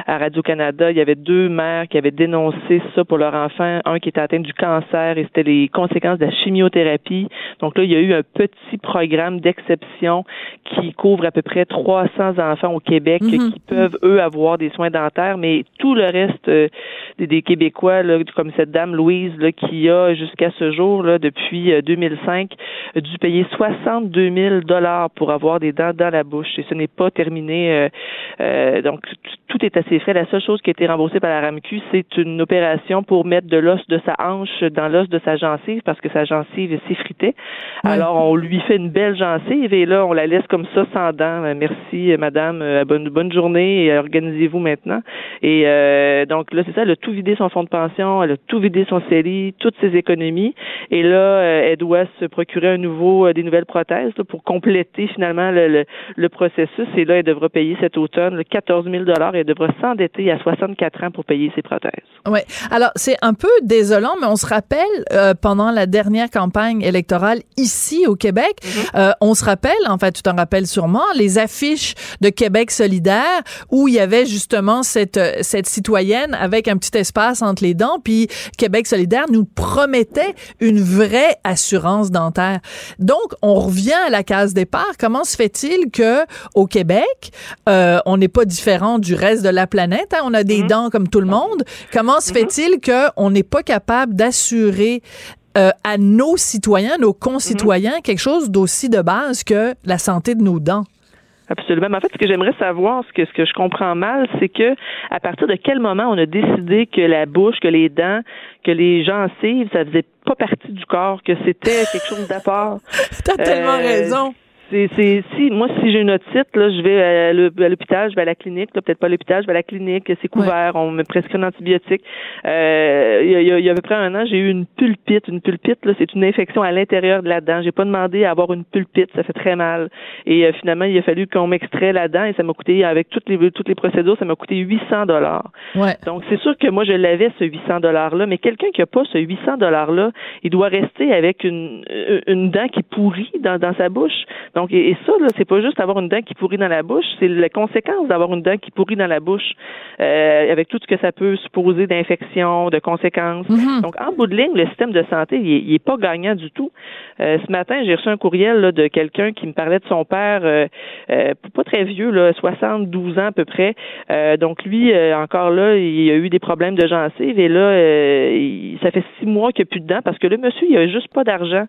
à Radio-Canada. Il y avait deux mères qui avaient dénoncé ça pour leur enfant. Un qui était atteint du cancer et c'était les conséquences de la chimiothérapie. Donc là, il y a eu un petit programme d'exception qui couvre à peu près 300 900 enfants au Québec Mhm. qui peuvent, eux, avoir des soins dentaires, mais tout le reste euh, des, des Québécois, là, comme cette dame Louise, là, qui a jusqu'à ce jour, là, depuis euh, 2005, dû payer 62 000 dollars pour avoir des dents dans la bouche. Et ce n'est pas terminé. euh, euh, donc, tout est assez frais. La seule chose qui a été remboursée par la RAMQ, c'est une opération pour mettre de l'os de sa hanche dans l'os de sa gencive parce que sa gencive s'effritait. Alors, on lui fait une belle gencive et là, on la laisse comme ça sans dents. Euh, Merci, euh, madame. Euh, Bonne, bonne journée et organisez-vous maintenant. Et euh, donc, là, c'est ça. Elle a tout vidé son fonds de pension, elle a tout vidé son CELI, toutes ses économies. Et là, euh, elle doit se procurer un nouveau, des nouvelles prothèses là, pour compléter finalement le, le, le processus. Et là, elle devra payer cet automne là, 14 000 et elle devra s'endetter à 64 ans pour payer ses prothèses. Ouais. Alors, c'est un peu désolant, mais on se rappelle, euh, pendant la dernière campagne électorale ici au Québec, euh, on se rappelle, en fait, tu t'en rappelles sûrement, les affiches de Québec solidaire où il y avait justement cette, euh, cette citoyenne avec un petit espace entre les dents, puis Québec solidaire nous promettait une vraie assurance dentaire. Donc, on revient à la case départ. Comment se fait-il que au Québec, euh, on n'est pas différent du reste de la planète? hein? On a des dents comme tout le monde. Comment se fait-il qu'on n'est pas capable d'assurer euh, à nos citoyens, nos concitoyens, quelque chose d'aussi de base que la santé de nos dents? Absolument. Mais en fait, ce que j'aimerais savoir, ce que, ce que je comprends mal, c'est que à partir de quel moment on a décidé que la bouche, que les dents, que les gencives, ça faisait pas partie du corps, que c'était quelque chose d'à part? T'as tellement Euh, raison. C'est, c'est, si, moi, si j'ai une otite, là, je vais à l'hô- à l'hôpital, je vais à la clinique, là, peut-être pas à l'hôpital, je vais à la clinique, c'est couvert, on me prescrit un antibiotique. Euh, il y, a, il y a- a à peu près un an, j'ai eu une pulpite. Une pulpite, là, c'est une infection à l'intérieur de la dent. J'ai pas demandé à avoir une pulpite, ça fait très mal. Et euh, finalement, il a fallu qu'on m'extrait la dent et ça m'a coûté, avec toutes les, toutes les procédures, ça m'a coûté 800 dollars. Ouais. Donc, c'est sûr que moi, je l'avais, ce 800 $-là, mais quelqu'un qui n'a pas ce 800 $-là, il doit rester avec une, une dent qui pourrit dans, dans sa bouche. Donc, et, et ça, là, c'est pas juste avoir une dent qui pourrit dans la bouche, c'est la conséquence d'avoir une dent qui pourrit dans la bouche, euh, avec tout ce que ça peut supposer d'infection, de conséquences. Mhm. Donc, en bout de ligne, le système de santé, il est, il est pas gagnant du tout. Euh, ce matin, j'ai reçu un courriel là, de quelqu'un qui me parlait de son père, euh, pas très vieux, là, 72 ans à peu près. Donc, lui, encore là, il a eu des problèmes de gencives et là, il- ça fait six mois qu'il n'y a plus de dents parce que le monsieur, il a juste pas d'argent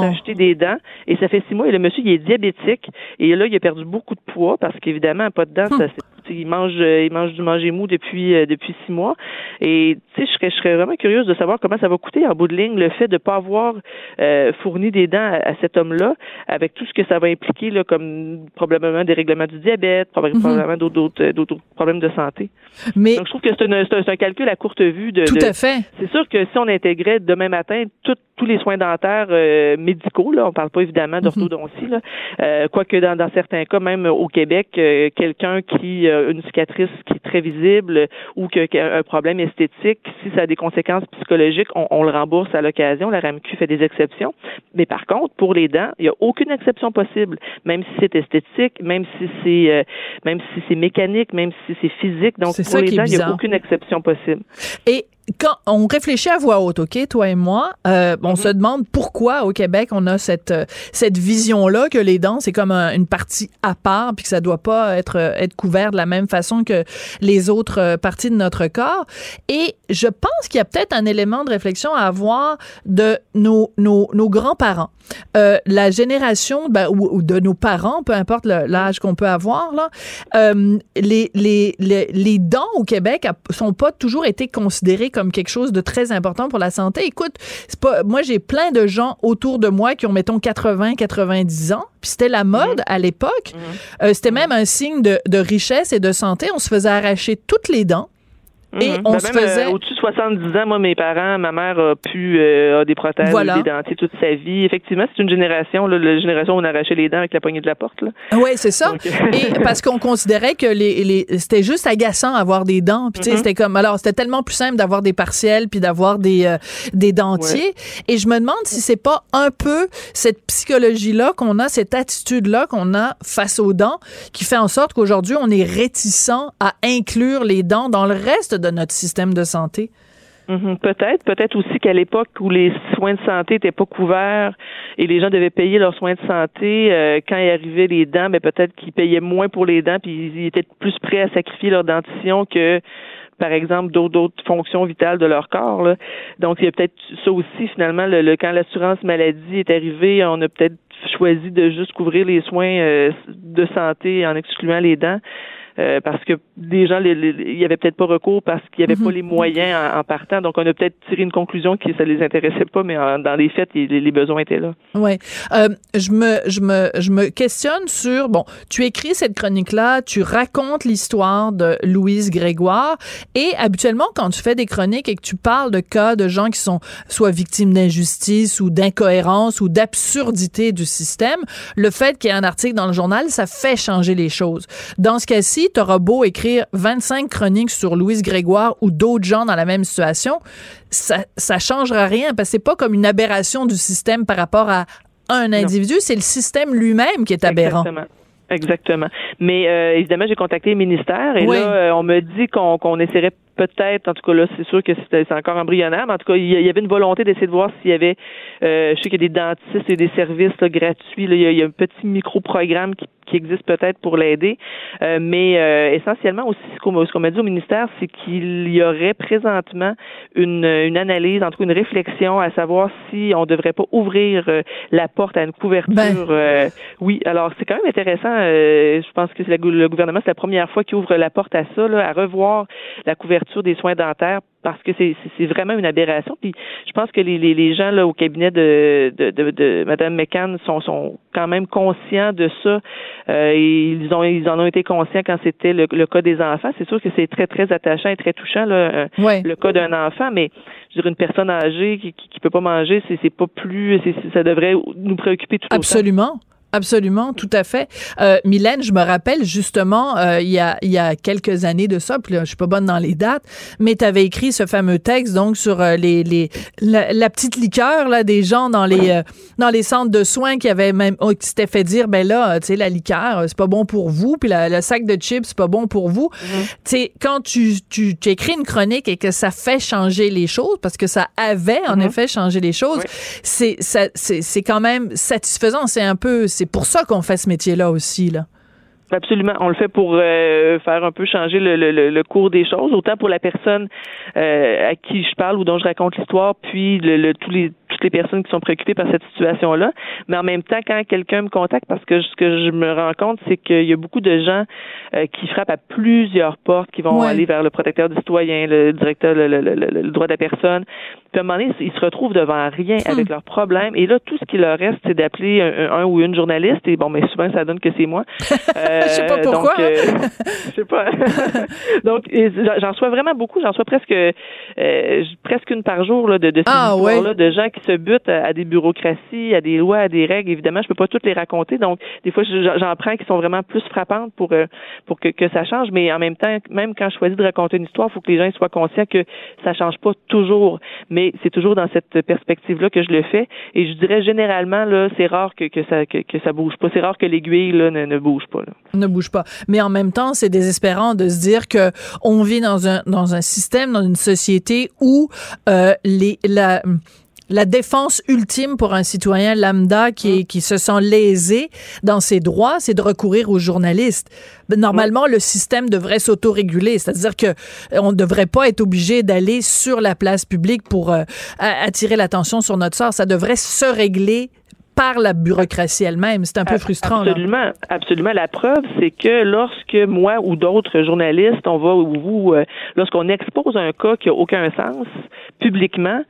pour s'acheter des dents et ça fait six mois et le monsieur, il est diabétique. Et là, il a perdu beaucoup de poids parce qu'évidemment, pas de dents, ça, c'est- il mange, euh, il mange du manger mou depuis euh, depuis six mois. Et tu sais, je serais, je serais vraiment curieuse de savoir comment ça va coûter en bout de ligne le fait de ne pas avoir euh, fourni des dents à, à cet homme-là, avec tout ce que ça va impliquer, là, comme probablement des règlements du diabète, Mhm. probablement d'autres, d'autres, d'autres problèmes de santé. Mais Donc, je trouve que c'est, un, calcul à courte vue. De, tout de- à fait. c'est sûr que si on intégrait demain matin tout- tous les soins dentaires euh, médicaux, là, on parle pas évidemment d'orthodontie, là, euh, quoique dans, dans certains cas, même au Québec, quelqu'un qui une cicatrice qui est très visible euh, ou que- qui a un problème esthétique, si ça a des conséquences psychologiques, on, on le rembourse à l'occasion. La RAMQ fait des exceptions. Mais par contre, pour les dents, il n'y a aucune exception possible, même si c'est esthétique, même si c'est euh, même si c'est mécanique, même si c'est physique. Donc pour les dents, il n'y a aucune exception possible. Et quand on réfléchit à voix haute, OK, toi et moi, euh, on se demande pourquoi au Québec on a cette euh, cette vision-là que les dents c'est comme un- une partie à part puis que ça doit pas être euh, être couvert de la même façon que les autres euh, parties de notre corps. Et je pense qu'il y a peut-être un élément de réflexion à avoir de nos nos, nos grands-parents, Euh, la génération ben, ou, ou de nos parents, peu importe l'âge qu'on peut avoir là. Euh, les, les, les, les dents au Québec sont pas toujours été considérées comme quelque chose de très important pour la santé. Écoute, c'est pas, moi, j'ai plein de gens autour de moi qui ont, mettons, 80, 90 ans. Puis c'était la mode à l'époque. Euh, c'était même un signe de, de richesse et de santé. On se faisait arracher toutes les dents. Et Mhm. on Ben se même, faisait- euh, au-dessus de 70 ans, moi, mes parents, ma mère a pu euh, a des prothèses, Voilà. des dentiers toute sa vie. Effectivement, c'est une génération, là, la génération où on arrachait les dents avec la poignée de la porte. Là. Oui, c'est ça. Donc- Et parce qu'on considérait que les, les c'était juste agaçant avoir des dents. Puis Mhm. c'était comme alors c'était tellement plus simple d'avoir des partiels puis d'avoir des euh, des dentiers. Et je me demande si c'est pas un peu cette psychologie là qu'on a, cette attitude là qu'on a face aux dents qui fait en sorte qu'aujourd'hui on est réticent à inclure les dents dans le reste de notre système de santé? Mhm, peut-être, peut-être aussi qu'à l'époque où les soins de santé n'étaient pas couverts et les gens devaient payer leurs soins de santé, euh, quand il arrivait les dents, mais ben, peut-être qu'ils payaient moins pour les dents, puis ils étaient plus prêts à sacrifier leur dentition que par exemple d'autres fonctions vitales de leur corps. Donc il y a peut-être ça aussi finalement. Le, quand l'assurance maladie est arrivée, on a peut-être choisi de juste couvrir les soins euh, de santé en excluant les dents. Euh, parce que des gens, il y avait peut-être pas recours parce qu'il y avait pas mhm. les moyens en, partant. Donc, on a peut-être tiré une conclusion que ça les intéressait pas, mais dans les faits, les, besoins étaient là. Ouais, euh, je me, je me, je me questionne sur bon, tu écris cette chronique-là, tu racontes l'histoire de Louise Grégoire, et habituellement, quand tu fais des chroniques et que tu parles de cas de gens qui sont soit victimes d'injustice ou d'incohérence ou d'absurdité du système, le fait qu'il y ait un article dans le journal, ça fait changer les choses. Dans ce cas-ci, tu auras beau écrire 25 chroniques sur Louise Grégoire ou d'autres gens dans la même situation, ça ça changera rien parce que c'est pas comme une aberration du système par rapport à un individu, c'est le système lui-même qui est aberrant. Exactement. Exactement. Mais euh, évidemment, j'ai contacté le ministère et là, euh, on me dit qu'on qu'on essaierait peut-être, en tout cas là, c'est sûr que c'est encore embryonnaire, mais en tout cas, il y avait une volonté d'essayer de voir s'il y avait, euh, je sais qu'il y a des dentistes et des services gratuits, il, y a, un petit micro-programme qui, qui existe peut-être pour l'aider, euh, mais euh, essentiellement aussi, ce qu'on m'a dit au ministère, c'est qu'il y aurait présentement une, une analyse, en tout cas une réflexion à savoir si on devrait pas ouvrir la porte à une couverture. Ben. oui, alors c'est quand même intéressant. je pense que le gouvernement, c'est la première fois qu'il ouvre la porte à ça, là, à revoir la couverture des soins dentaires parce que c'est vraiment une aberration. Puis je pense que les, les, gens là au cabinet de, de, de, de Mme McCann sont, sont quand même conscients de ça. Euh, ils ont ils en ont été conscients quand c'était le, cas des enfants. C'est sûr que c'est très très attachant et très touchant là, le cas d'un enfant, mais je dirais une personne âgée qui, qui, peut pas manger, c'est pas plus, ça devrait nous préoccuper tout Absolument. Absolument, tout à fait. Euh, Mylène, je me rappelle justement, euh, il, y a, il y a quelques années de ça, puis là, je suis pas bonne dans les dates, mais tu avais écrit ce fameux texte donc sur euh, les, les la, petite liqueur là des gens dans les dans les centres de soins qui avaient même oh, qui s'étaient fait dire ben là, tu sais la liqueur, c'est pas bon pour vous, puis le sac de chips c'est pas bon pour vous. Mm-hmm. Tu sais quand tu, tu, tu écris une chronique et que ça fait changer les choses parce que ça avait en mm-hmm. effet changé les choses, c'est c'est c'est quand même satisfaisant, c'est un peu c'est pour ça qu'on fait ce métier-là aussi, là. Absolument. On le fait pour euh, faire un peu changer le, cours des choses, autant pour la personne euh, à qui je parle ou dont je raconte l'histoire, puis le, tous les toutes les personnes qui sont préoccupées par cette situation-là. Mais en même temps, quand quelqu'un me contacte, parce que ce que je me rends compte, c'est qu'il y a beaucoup de gens euh, qui frappent à plusieurs portes, qui vont aller vers le protecteur du citoyen, le directeur, le, le, le, droit de la personne. Puis à un moment donné, ils se retrouvent devant rien hmm. avec leurs problèmes. Et là, tout ce qui leur reste, c'est d'appeler un, ou une journaliste. Et bon, mais souvent, ça donne que c'est moi. Euh, je sais pas pourquoi. Donc, euh, je sais pas. donc, j'en reçois vraiment beaucoup. J'en reçois presque euh, presque une par jour là, de, de ces ah, histoires-là, de gens qui se butent à, des bureaucraties, à des lois, à des règles. Évidemment, je peux pas toutes les raconter. Donc, des fois, j'en prends qui sont vraiment plus frappantes pour euh, pour que, que ça change. Mais en même temps, même quand je choisis de raconter une histoire, il faut que les gens soient conscients que ça change pas toujours. Mais c'est toujours dans cette perspective-là que je le fais. Et je dirais généralement, là, c'est rare que, que ça que, ça bouge pas. C'est rare que l'aiguille là ne, ne bouge pas. Ne bouge pas. Mais en même temps, c'est désespérant de se dire que on vit dans un dans un système, dans une société où euh, les la la défense ultime pour un citoyen lambda qui, qui se sent lésé dans ses droits, c'est de recourir aux journalistes. Ben, normalement, le système devrait s'autoréguler, c'est-à-dire que euh, on ne devrait pas être obligé d'aller sur la place publique pour euh, attirer l'attention sur notre sort. Ça devrait se régler par la bureaucratie elle-même. C'est un peu frustrant. Absolument, absolument. La preuve, c'est que lorsque moi ou d'autres journalistes, on va ou vous, euh, lorsqu'on expose un cas qui a aucun sens publiquement,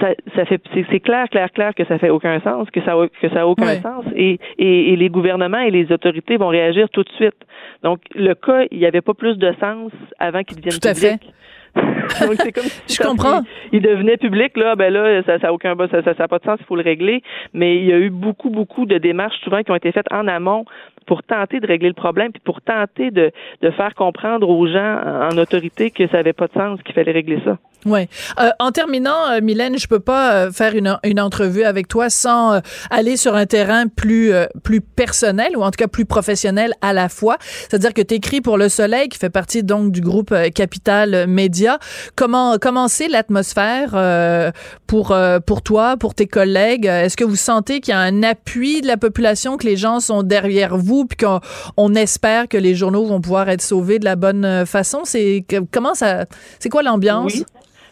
ça, ça fait c'est clair, clair, clair que ça fait aucun sens, que ça que ça a aucun sens, et, et, les gouvernements et les autorités vont réagir tout de suite. Donc le cas, il n'y avait pas plus de sens avant qu'il devienne tout public. Donc c'est comme si je comprends. Il, devenait public là, ben là ça ça aucun ça, ça, ça pas de sens, il faut le régler. Mais il y a eu beaucoup beaucoup de démarches souvent qui ont été faites en amont pour tenter de régler le problème puis pour tenter de de faire comprendre aux gens en autorité que ça avait pas de sens, qu'il fallait régler ça. Ouais. Euh, en terminant, euh, Mylène, je peux pas euh, faire une, une entrevue avec toi sans euh, aller sur un terrain plus euh, plus personnel ou en tout cas plus professionnel à la fois. C'est-à-dire que tu écris pour Le Soleil, qui fait partie donc du groupe Capital Média. Comment c'est l'atmosphère pour pour toi, pour tes collègues? Est-ce que vous sentez qu'il y a un appui de la population, que les gens sont derrière vous, puis qu'on on espère que les journaux vont pouvoir être sauvés de la bonne façon? C'est comment ça C'est quoi l'ambiance?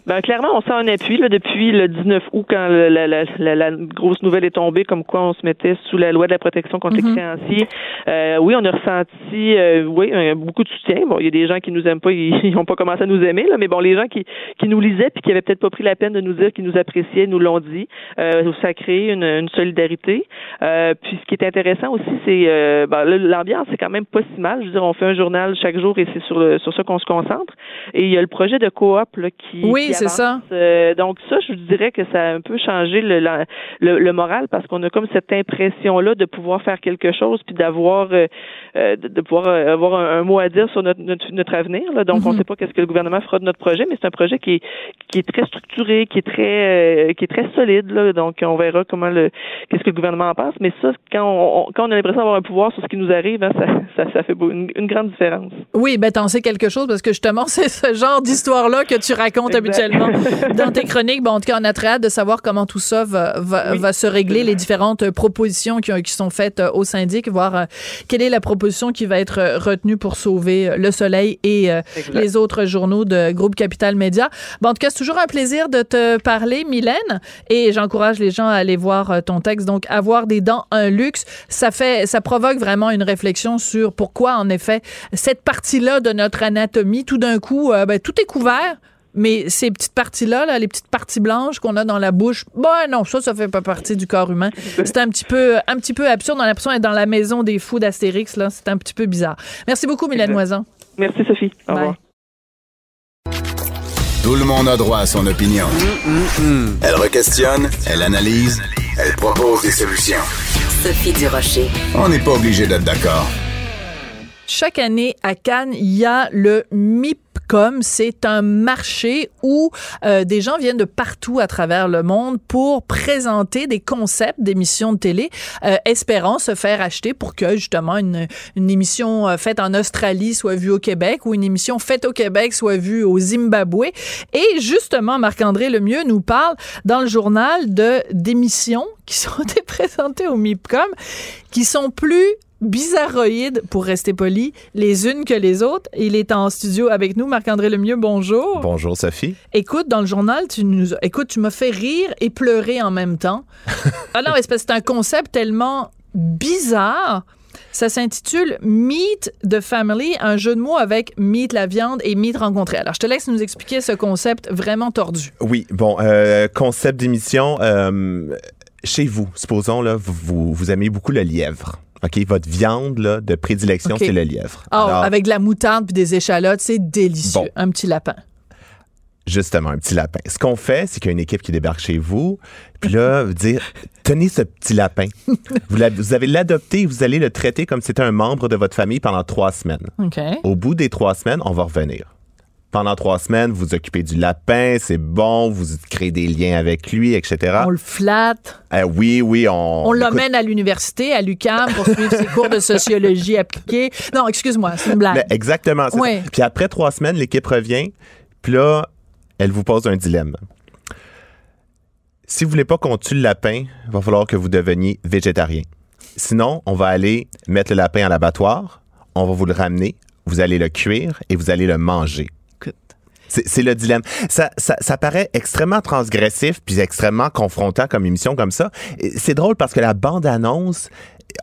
Ben, clairement, on sent un appui là, depuis le 19 août, quand la, la, la, la grosse nouvelle est tombée, comme quoi on se mettait sous la loi de la protection contre Mhm. les créanciers. Euh, oui, on a ressenti euh, oui, beaucoup de soutien. Bon, il y a des gens qui nous aiment pas, ils n'ont pas commencé à nous aimer, là, mais bon, les gens qui, qui nous lisaient puis qui avaient peut-être pas pris la peine de nous dire qu'ils nous appréciaient, nous l'ont dit. Euh, ça a créé une, une solidarité. Euh, puis ce qui est intéressant aussi, c'est euh, ben, là, l'ambiance, c'est quand même pas si mal. Je veux dire, on fait un journal chaque jour et c'est sur, le, sur ça qu'on se concentre. Et il y a le projet de coop là, qui, Oui, qui c'est ça. Euh, donc ça, je dirais que ça a un peu changé le, la- le, le moral parce qu'on a comme cette impression-là de pouvoir faire quelque chose puis d'avoir euh, euh, de, de pouvoir euh, avoir un, un mot à dire sur notre, notre, notre avenir. Là. Donc on Mhm. ne sait pas qu'est-ce que le gouvernement fera de notre projet, mais c'est un projet qui est, qui est très structuré, qui est très euh, qui est très solide. Là. Donc on verra comment le qu'est-ce que le gouvernement en pense. Mais ça, quand on, on- quand on a l'impression d'avoir un pouvoir sur ce qui nous arrive, hein, ça, ça, ça fait beau- une, une grande différence. Oui, ben t'en sais quelque chose parce que justement, c'est ce genre d'histoire-là que tu racontes Exact. habituellement dans tes chroniques. Bon, en tout cas, on a très hâte de savoir comment tout ça va, va, Oui. va se régler, les différentes euh, propositions qui, ont- qui sont faites euh, au syndic, voir euh, quelle est la proposition qui va être retenue pour sauver Le Soleil et euh, les autres journaux de Groupe Capital Média. Bon, en tout cas, c'est toujours un plaisir de te parler, Mylène, et j'encourage les gens à aller voir ton texte. Donc, avoir des dents, un luxe, ça fait, ça provoque vraiment une réflexion sur pourquoi, en effet, cette partie-là de notre anatomie, tout d'un coup, euh, ben, tout est couvert. Mais ces petites parties-là, là, les petites parties blanches qu'on a dans la bouche, ben non, ça, ça fait pas partie du corps humain. C'est un petit peu, un petit peu absurde. On a l'impression d'être dans la maison des fous d'Astérix, là. C'est un petit peu bizarre. Merci beaucoup, Mylène. Moisan. Merci Sophie. Au Bye. revoir. Tout le monde a droit à son opinion. Elle requestionne, elle analyse, elle propose des solutions. Sophie Durocher. On n'est pas obligé d'être d'accord. Chaque année à Cannes, il y a le MIPCOM. C'est un marché où euh, des gens viennent de partout à travers le monde pour présenter des concepts d'émissions de télé, euh, espérant se faire acheter pour que justement une, une émission euh, faite en Australie soit vue au Québec ou une émission faite au Québec soit vue au Zimbabwe. Et justement, Marc-André Lemieux nous parle dans le journal de d'émissions qui sont présentées au MIPCOM, qui sont plus bizarroïdes, pour rester poli, les unes que les autres. Il est en studio avec nous. Marc-André Lemieux, bonjour. Bonjour Sophie. Écoute, dans le journal, tu nous, écoute, tu m'as fait rire et pleurer en même temps. ah non, c'est parce que c'est un concept tellement bizarre. Ça s'intitule Meet the Family, un jeu de mots avec meet la viande et meet rencontrer. Alors, je te laisse nous expliquer ce concept vraiment tordu. Oui, bon, euh, concept d'émission. euh, chez vous, supposons, là, vous, vous aimez beaucoup le lièvre. OK, votre viande là, de prédilection, c'est le lièvre. Ah, Alors, avec de la moutarde puis des échalotes, c'est délicieux. Bon. Un petit lapin. Justement, un petit lapin. Ce qu'on fait, c'est qu'il y a une équipe qui débarque chez vous, puis là, vous dire, tenez ce petit lapin. vous, avez l'adopté, vous allez le traiter comme si c'était un membre de votre famille pendant trois semaines. Au bout des trois semaines, on va revenir. Pendant trois semaines, vous vous occupez du lapin, c'est bon, vous créez des liens avec lui, etc. On le flatte. Euh, oui, oui, on... On l'emmène à l'université, à l'UQAM, pour suivre ses cours de sociologie appliquée. Non, excuse-moi, c'est une blague. Exactement. ça. Puis après trois semaines, l'équipe revient. Puis là, elle vous pose un dilemme. Si vous voulez pas qu'on tue le lapin, il va falloir que vous deveniez végétarien. Sinon, on va aller mettre le lapin à l'abattoir, on va vous le ramener, vous allez le cuire et vous allez le manger. C'est le dilemme. Ça, ça, ça paraît extrêmement transgressif puis extrêmement confrontant comme émission comme ça. C'est drôle parce que la bande-annonce,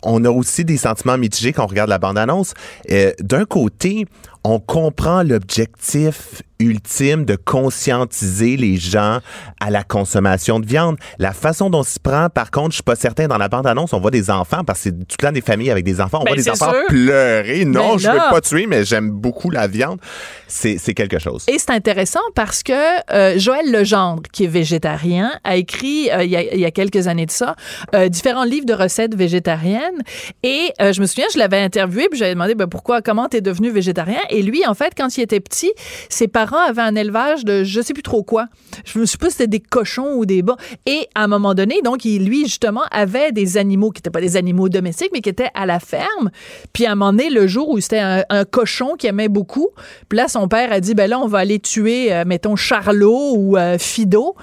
on a aussi des sentiments mitigés quand on regarde la bande-annonce. Euh, D'un côté, on comprend l'objectif ultime de conscientiser les gens à la consommation de viande. La façon dont s'y prend, par contre, je suis pas certain. Dans la bande-annonce, on voit des enfants, parce que c'est tout le temps des familles avec des enfants. On Ben, voit des enfants sûr. pleurer. Non, Ben je veux pas tuer, mais j'aime beaucoup la viande. C'est quelque chose. Et c'est intéressant parce que euh, Joël Legendre, qui est végétarien, a écrit euh, il, y a, il y a quelques années de ça euh, différents livres de recettes végétariennes. Et je me souviens, je l'avais interviewé puis j'avais demandé ben, pourquoi, comment t'es devenu végétarien? Et lui, en fait, quand il était petit, ses parents parents avaient un élevage de je sais plus trop quoi. Je me suis pas si c'était des cochons ou des bas. Et à un moment donné, donc, il, lui, justement, avait des animaux qui n'étaient pas des animaux domestiques, mais qui étaient à la ferme. Puis à un moment donné, le jour où c'était un, cochon qui aimait beaucoup, puis là, son père a dit, ben là, on va aller tuer, euh, mettons, Charlot ou euh, Fido.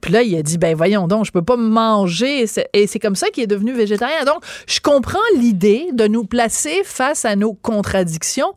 Puis là, il a dit, ben voyons donc, je peux pas manger. Et c'est comme ça qu'il est devenu végétarien. Donc, je comprends l'idée de nous placer face à nos contradictions,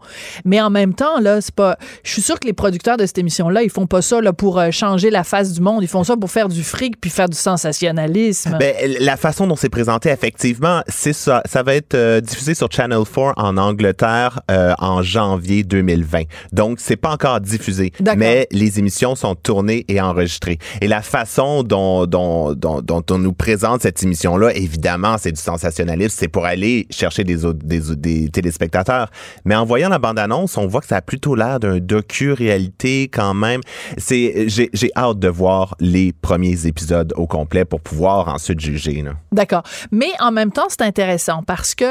mais en même temps, là, c'est pas. Je suis sûr que les producteurs de cette émission-là, ils font pas ça là, pour euh, changer la face du monde. Ils font ça pour faire du fric puis faire du sensationnalisme. Ben, la façon dont c'est présenté, effectivement, c'est ça. Ça va être euh, diffusé sur Channel 4 en Angleterre euh, en janvier 2020. Donc, c'est pas encore diffusé, mais les émissions sont tournées et enregistrées. Et la façon dont, dont, on nous présente cette émission-là, évidemment, c'est du sensationnalisme. C'est pour aller chercher des, des, téléspectateurs. Mais en voyant la bande-annonce, on voit que ça a plutôt l'air d'un docu-réalité quand même. C'est, j'ai, hâte de voir les premiers épisodes au complet pour pouvoir ensuite juger. D'accord. Mais en même temps, c'est intéressant parce que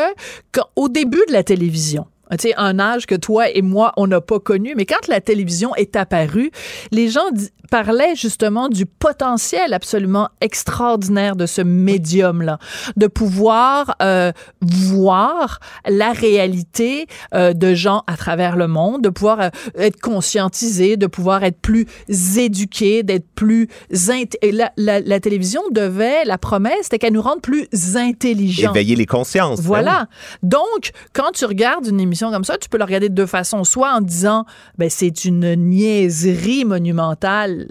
quand- au début de la télévision, tu sais, un âge que toi et moi, on n'a pas connu, mais quand la télévision est apparue, les gens parlaient justement du potentiel absolument extraordinaire de ce médium-là, de pouvoir euh, voir la réalité euh, de gens à travers le monde, de pouvoir euh, être conscientisé, de pouvoir être plus éduqué, d'être plus... int- et La, la, la télévision devait, la promesse, c'était qu'elle nous rende plus intelligents. Éveiller les consciences. ben Voilà. Donc, quand tu regardes une émission comme ça, tu peux le regarder de deux façons. Soit en disant, ben, c'est une niaiserie monumentale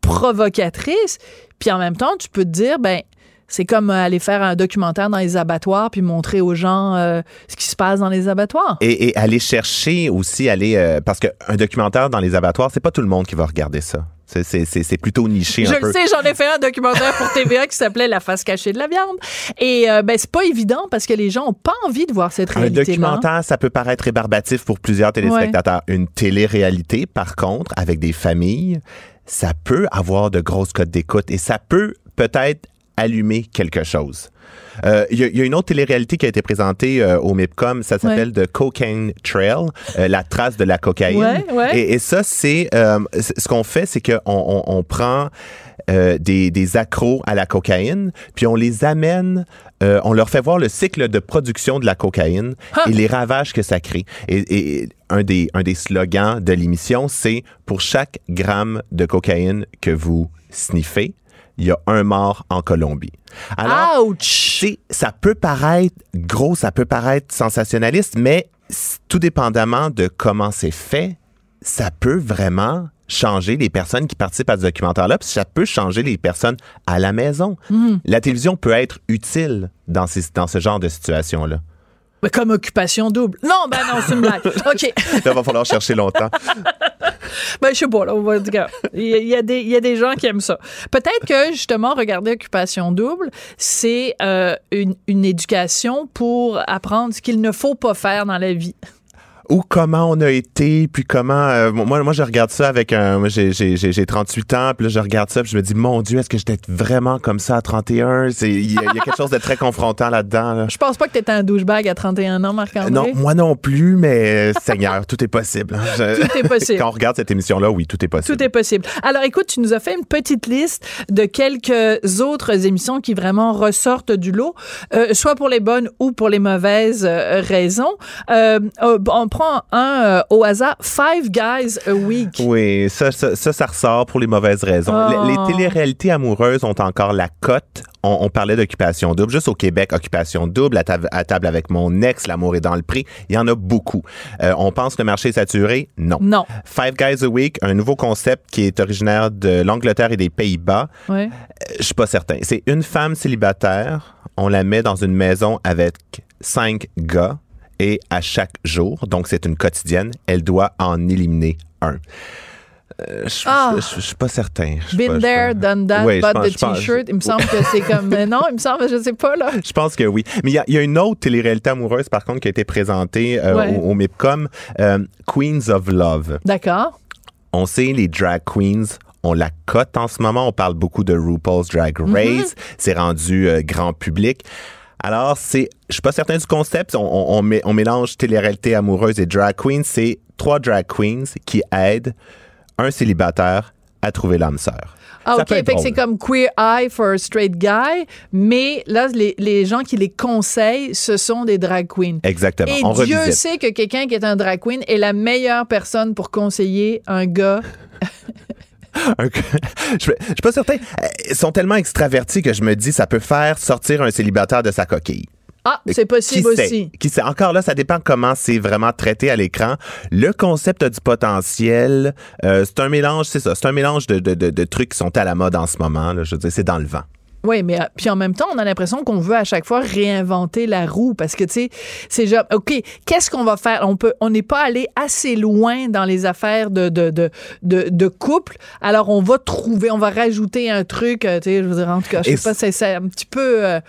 provocatrice, puis en même temps, tu peux te dire, ben, c'est comme aller faire un documentaire dans les abattoirs puis montrer aux gens euh, ce qui se passe dans les abattoirs. Et, et aller chercher aussi, aller euh, parce qu'un documentaire dans les abattoirs, c'est pas tout le monde qui va regarder ça. C'est- plutôt niché Je un peu. le sais, j'en ai fait un documentaire pour TVA qui s'appelait La face cachée de la viande. Et euh, ben c'est pas évident parce que les gens ont pas envie de voir cette Un réalité-là. documentaire, ça peut paraître rébarbatif pour plusieurs téléspectateurs. Une télé-réalité, par contre, avec des familles, ça peut avoir de grosses cotes d'écoute et ça peut peut-être allumer quelque chose. Euh, Il y, a- il y a une autre télé-réalité qui a été présentée euh, au MIPCOM, ça s'appelle The Cocaine Trail, euh, la trace de la cocaïne. Ouais, ouais. Et, et ça, c'est euh, ce qu'on fait, c'est qu'on on, on prend euh, des, des accros à la cocaïne, puis on les amène, euh, on leur fait voir le cycle de production de la cocaïne et les ravages que ça crée. Et, et un, des, un des slogans de l'émission, c'est pour chaque gramme de cocaïne que vous sniffez, il y a un mort en Colombie. Alors, Ouch! ça peut paraître gros, ça peut paraître sensationnaliste, mais tout dépendamment de comment c'est fait, ça peut vraiment changer les personnes qui participent à ce documentaire-là, puis ça peut changer les personnes à la maison. La télévision peut être utile dans, ces, dans ce genre de situation-là. Comme occupation double. Non, ben non, c'est une blague. OK. Il va falloir chercher longtemps. Ben, je sais pas, là, on va dire. Il y, a- des, y a des gens qui aiment ça. Peut-être que, justement, regarder Occupation Double, c'est euh, une, une éducation pour apprendre ce qu'il ne faut pas faire dans la vie. Ou comment on a été, puis comment... euh, moi, moi, je regarde ça avec un... J'ai, j'ai, j'ai j'ai 38 ans, puis là, je regarde ça, puis je me dis, mon Dieu, est-ce que j'étais vraiment comme ça à 31? C'est- Il y, a- il y a quelque chose de très confrontant là-dedans. là. Je pense pas que t'étais un douchebag à 31 ans, Marc-André. Non, moi non plus, mais euh, Seigneur, tout est possible. hein. Je- Tout est possible. Quand on regarde cette émission-là, oui, tout est possible. Tout est possible. Alors, écoute, tu nous as fait une petite liste de quelques autres émissions qui vraiment ressortent du lot, euh, soit pour les bonnes ou pour les mauvaises euh, raisons. Euh, euh, on prend un euh, au hasard, Five Guys a Week. Oui, ça, ça, ça, ça ressort pour les mauvaises raisons. Oh. Les, les téléréalités amoureuses ont encore la cote. On, on parlait d'occupation double. Juste au Québec, occupation double, à, table- à table avec mon ex, l'amour est dans le prix. Il y en a beaucoup. Euh, on pense que le marché est saturé? Non. Non. Five Guys a Week, un nouveau concept qui est originaire de l'Angleterre et des Pays-Bas. Ouais. Euh, Je suis pas certain. C'est une femme célibataire. On la met dans une maison avec cinq gars et à chaque jour, donc c'est une quotidienne, elle doit en éliminer un. Euh, je, Ah. je- je- je suis pas certain. Been pas- there, done that, Oui, pense- the t-shirt. Il me semble que c'est comme. non, il me semble, je sais pas, là. Je pense que oui. Mais il y a, il y a une autre télé-réalité amoureuse, par contre, qui a été présentée euh, Ouais. au, au MIPCOM, euh, Queens of Love. D'accord. On sait, les drag queens, on la cote en ce moment. On parle beaucoup de RuPaul's Drag Mm-hmm. Race. C'est rendu euh, grand public. Alors, c'est, je suis pas certain du concept. On, on, on mé- on mélange télé-réalité amoureuse et drag queen. C'est trois drag queens qui aident un célibataire à trouver l'âme sœur. Ah, Ça OK. Fait que c'est comme Queer Eye for a Straight Guy, mais là, les, les gens qui les conseillent, ce sont des drag queens. Exactement. Et On Dieu revisite. sait que quelqu'un qui est un drag queen est la meilleure personne pour conseiller un gars. Un- je, je suis pas certain. Euh, Ils sont tellement extravertis que je me dis ça peut faire sortir un célibataire de sa coquille. Ah, c'est Qui possible sait? aussi. Qui sait? Encore là, ça dépend comment c'est vraiment traité à l'écran. Le concept a du potentiel. Euh, c'est un mélange, c'est ça. C'est un mélange de, de- de- de trucs qui sont à la mode en ce moment. là. je veux dire, c'est dans le vent. Oui, mais euh, puis en même temps, on a l'impression qu'on veut à chaque fois réinventer la roue parce que tu sais, c'est genre OK, qu'est-ce qu'on va faire? On peut on n'est pas allé assez loin dans les affaires de de, de de de couple. Alors on va trouver, on va rajouter un truc, euh, tu sais, je veux dire en tout cas, je sais pas, c'est c'est un petit peu euh,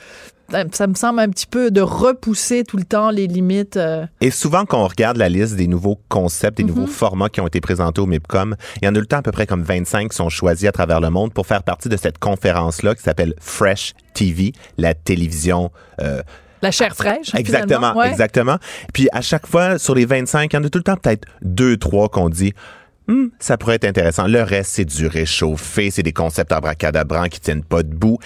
ça me semble un petit peu de repousser tout le temps les limites. euh. Et souvent, quand on regarde la liste des nouveaux concepts, des Mhm. nouveaux formats qui ont été présentés au MIPCOM, il y en a le temps à peu près comme 25 qui sont choisis à travers le monde pour faire partie de cette conférence-là qui s'appelle Fresh TV, la télévision euh, La chair fraîche. Exactement. Ouais. exactement. Puis à chaque fois, sur les 25, il y en a tout le temps peut-être deux, trois qu'on dit. Hmm, ça pourrait être intéressant. Le reste, c'est du réchauffé, c'est des concepts abracadabrants qui tiennent pas debout.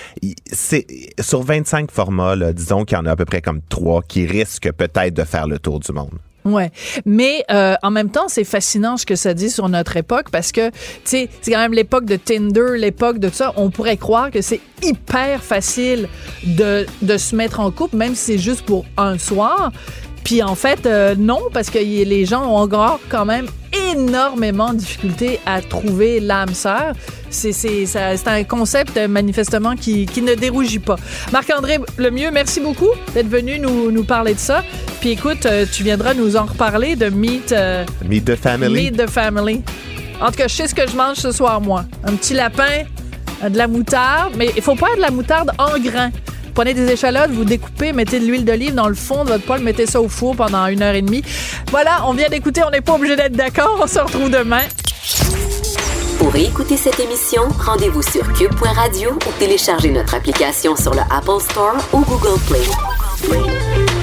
C'est sur 25 formats, disons qu'il y en a à peu près comme trois qui risquent peut-être de faire le tour du monde. Ouais, mais euh, en même temps, c'est fascinant ce que ça dit sur notre époque parce que tu sais, c'est quand même l'époque de Tinder, l'époque de tout ça. On pourrait croire que c'est hyper facile de, de se mettre en couple, même si c'est juste pour un soir. Puis en fait, euh, non, parce que les gens ont encore quand même énormément de difficultés à trouver l'âme sœur. C'est c'est- ça- c'est un concept euh, manifestement qui, qui ne dérougit pas. Marc-André Lemieux, merci beaucoup d'être venu nous, nous parler de ça. Puis écoute, euh, tu viendras nous en reparler de Meet, euh, Meet the Family. Meet the Family. En tout cas, je sais ce que je mange ce soir, moi. Un petit lapin, de la moutarde, mais il faut pas de la moutarde en grains. Prenez des échalotes, vous découpez, mettez de l'huile d'olive dans le fond de votre poêle, mettez ça au four pendant une heure et demie. Voilà, on vient d'écouter, on n'est pas obligé d'être d'accord. On se retrouve demain. Pour écouter cette émission, rendez-vous sur cube.radio ou téléchargez notre application sur le Apple Store ou Google Play.